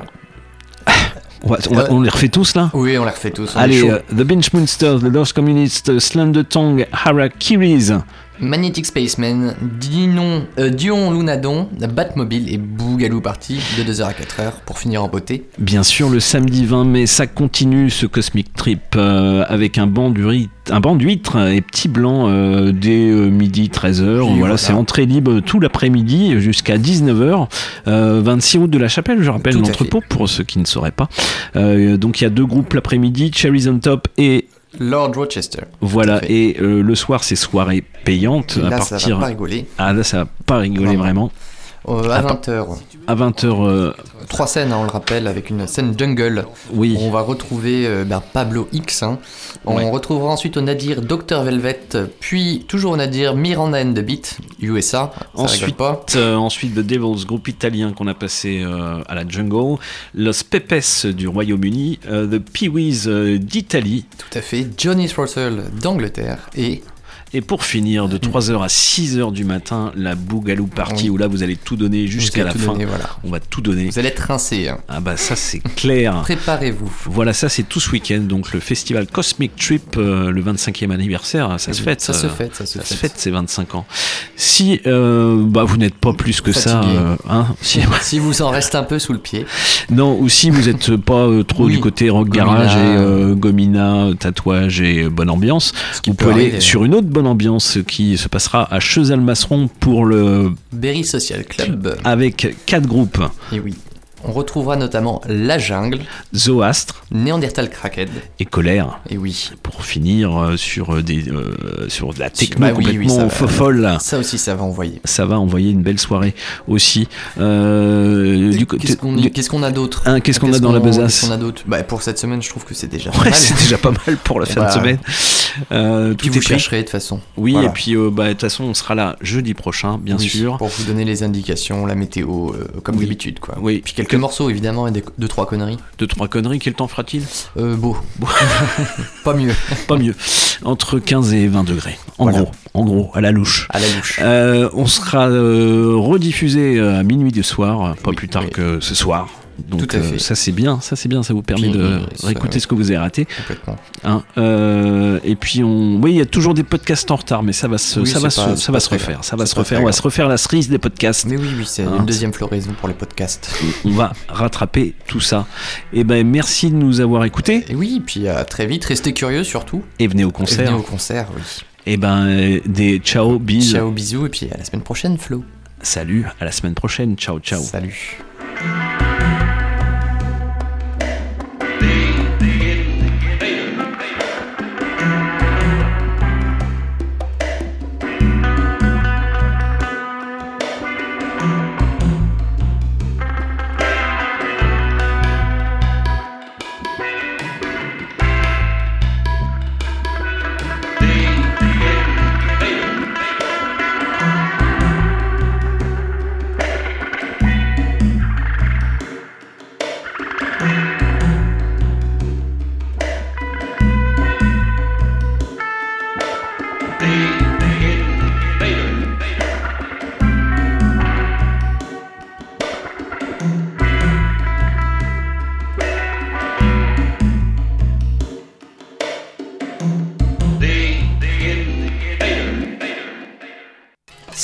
On, va- on va- on les refait tous là? Oui, on les refait tous. Allez, euh, The Bench Monsters, The Lost Communists, Slender Tongue, Harakiris. Magnetic Spaceman, Dinon, euh, Dion Lunadon, Batmobile et Bougalou Party de 2h à 4h pour finir en beauté. Bien sûr, le samedi 20 mai, ça continue ce Cosmic Trip euh, avec un banc d'huîtres un banc d'huîtres et petits blancs euh, dès midi 13h. Voilà, voilà. c'est entrée libre tout l'après-midi jusqu'à 19h. Euh, 26 route de la Chapelle, je rappelle l'entrepôt pour ceux qui ne sauraient pas. Donc il y a deux groupes l'après-midi, Cherries on Top et Lord Rochester. voilà, et euh, le soir c'est soirée payante Et à là, ça partir. va pas rigoler. Ah là ça va pas rigoler vraiment. Euh, à 20h. À 20h. Trois scènes, hein, on le rappelle, avec une scène jungle. Oui. On va retrouver euh, ben, Pablo X. hein. On Ouais. retrouvera ensuite au Nadir Dr Velvet, puis toujours au Nadir Miranda and the Beat, USA. Ça Ensuite, rigole pas. euh, ensuite, The Devils, groupe italien qu'on a passé euh, à la Jungle, Los Pepes du Royaume-Uni, euh, The Peewees euh, d'Italie. Tout à fait. Johnny Throttle d'Angleterre et Et pour finir, de 3h à 6h du matin, la Bougalou Party, Oui. où là vous allez tout donner jusqu'à la fin. donner, voilà. On va tout donner. vous allez être rincés. hein. Ah bah ça c'est clair. Préparez-vous. Voilà, ça c'est tout ce week-end. Donc le festival Cosmic Trip, euh, le 25e anniversaire, ça se fête. ça se euh, fête, ça se fête. fête ces 25 ans. Si euh, bah, vous n'êtes pas plus que ça, Fatigué. hein, si, Si vous en reste un peu sous le pied. Non, ou si vous n'êtes pas trop Oui. du côté rock Gomina. garage et gomina, tatouage et bonne ambiance, vous pouvez aller sur une autre bonne ambiance qui se passera à Cheval-Masseron pour le Berry Social Club. avec quatre groupes Et oui. On retrouvera notamment La Jungle, Zoastre Néandertal Crackhead. et Colère. Et oui. Pour finir euh, sur euh, des euh, sur de la techno Bah oui, oui, complètement ça va. Ça aussi, ça va envoyer. Ça va envoyer une belle soirée aussi. Euh, Qu'est-ce qu'on a d'autre Hein, qu'est-ce qu'on a dans la besace a bah, Pour cette semaine, je trouve que c'est déjà pas Ouais, mal. c'est déjà pas mal pour la Et fin bah, de semaine. Euh, tout vous chercherez de toute façon. Oui, Voilà. et puis bah, de toute façon, on sera là jeudi prochain, bien Oui, sûr. Pour vous donner les indications, la météo, comme d'habitude. quoi. Oui. Puis quelques morceaux, évidemment, et des, deux, trois conneries. Deux, trois conneries, quel temps fera-t-il? Euh, beau. pas mieux. Pas mieux. Entre 15 et 20 degrés. En Voilà. gros, en gros, à la louche. À la louche. Euh, on sera euh, rediffusé euh, à minuit du soir, pas plus tard que ce soir. Donc Tout à euh, fait. ça c'est bien, ça c'est bien, ça vous permet Puis, de réécouter ce que vous avez raté. Complètement. Hein, euh, et puis on, oui, il y a toujours des podcasts en retard, mais ça va se, Oui, ça va se, ça va se refaire, grave. ça va se refaire. On va se refaire la cerise des podcasts. Mais oui, oui, c'est Hein, une deuxième floraison pour les podcasts. on va rattraper tout ça. Et ben merci de nous avoir écoutés. Et oui, puis à très vite. Restez curieux surtout. Et venez au Et concert. venez au concert, oui. Et ben euh, des ciao, bis. Ciao, bisous, et puis à la semaine prochaine, Flo. Salut, à la semaine prochaine. Ciao, ciao. Salut.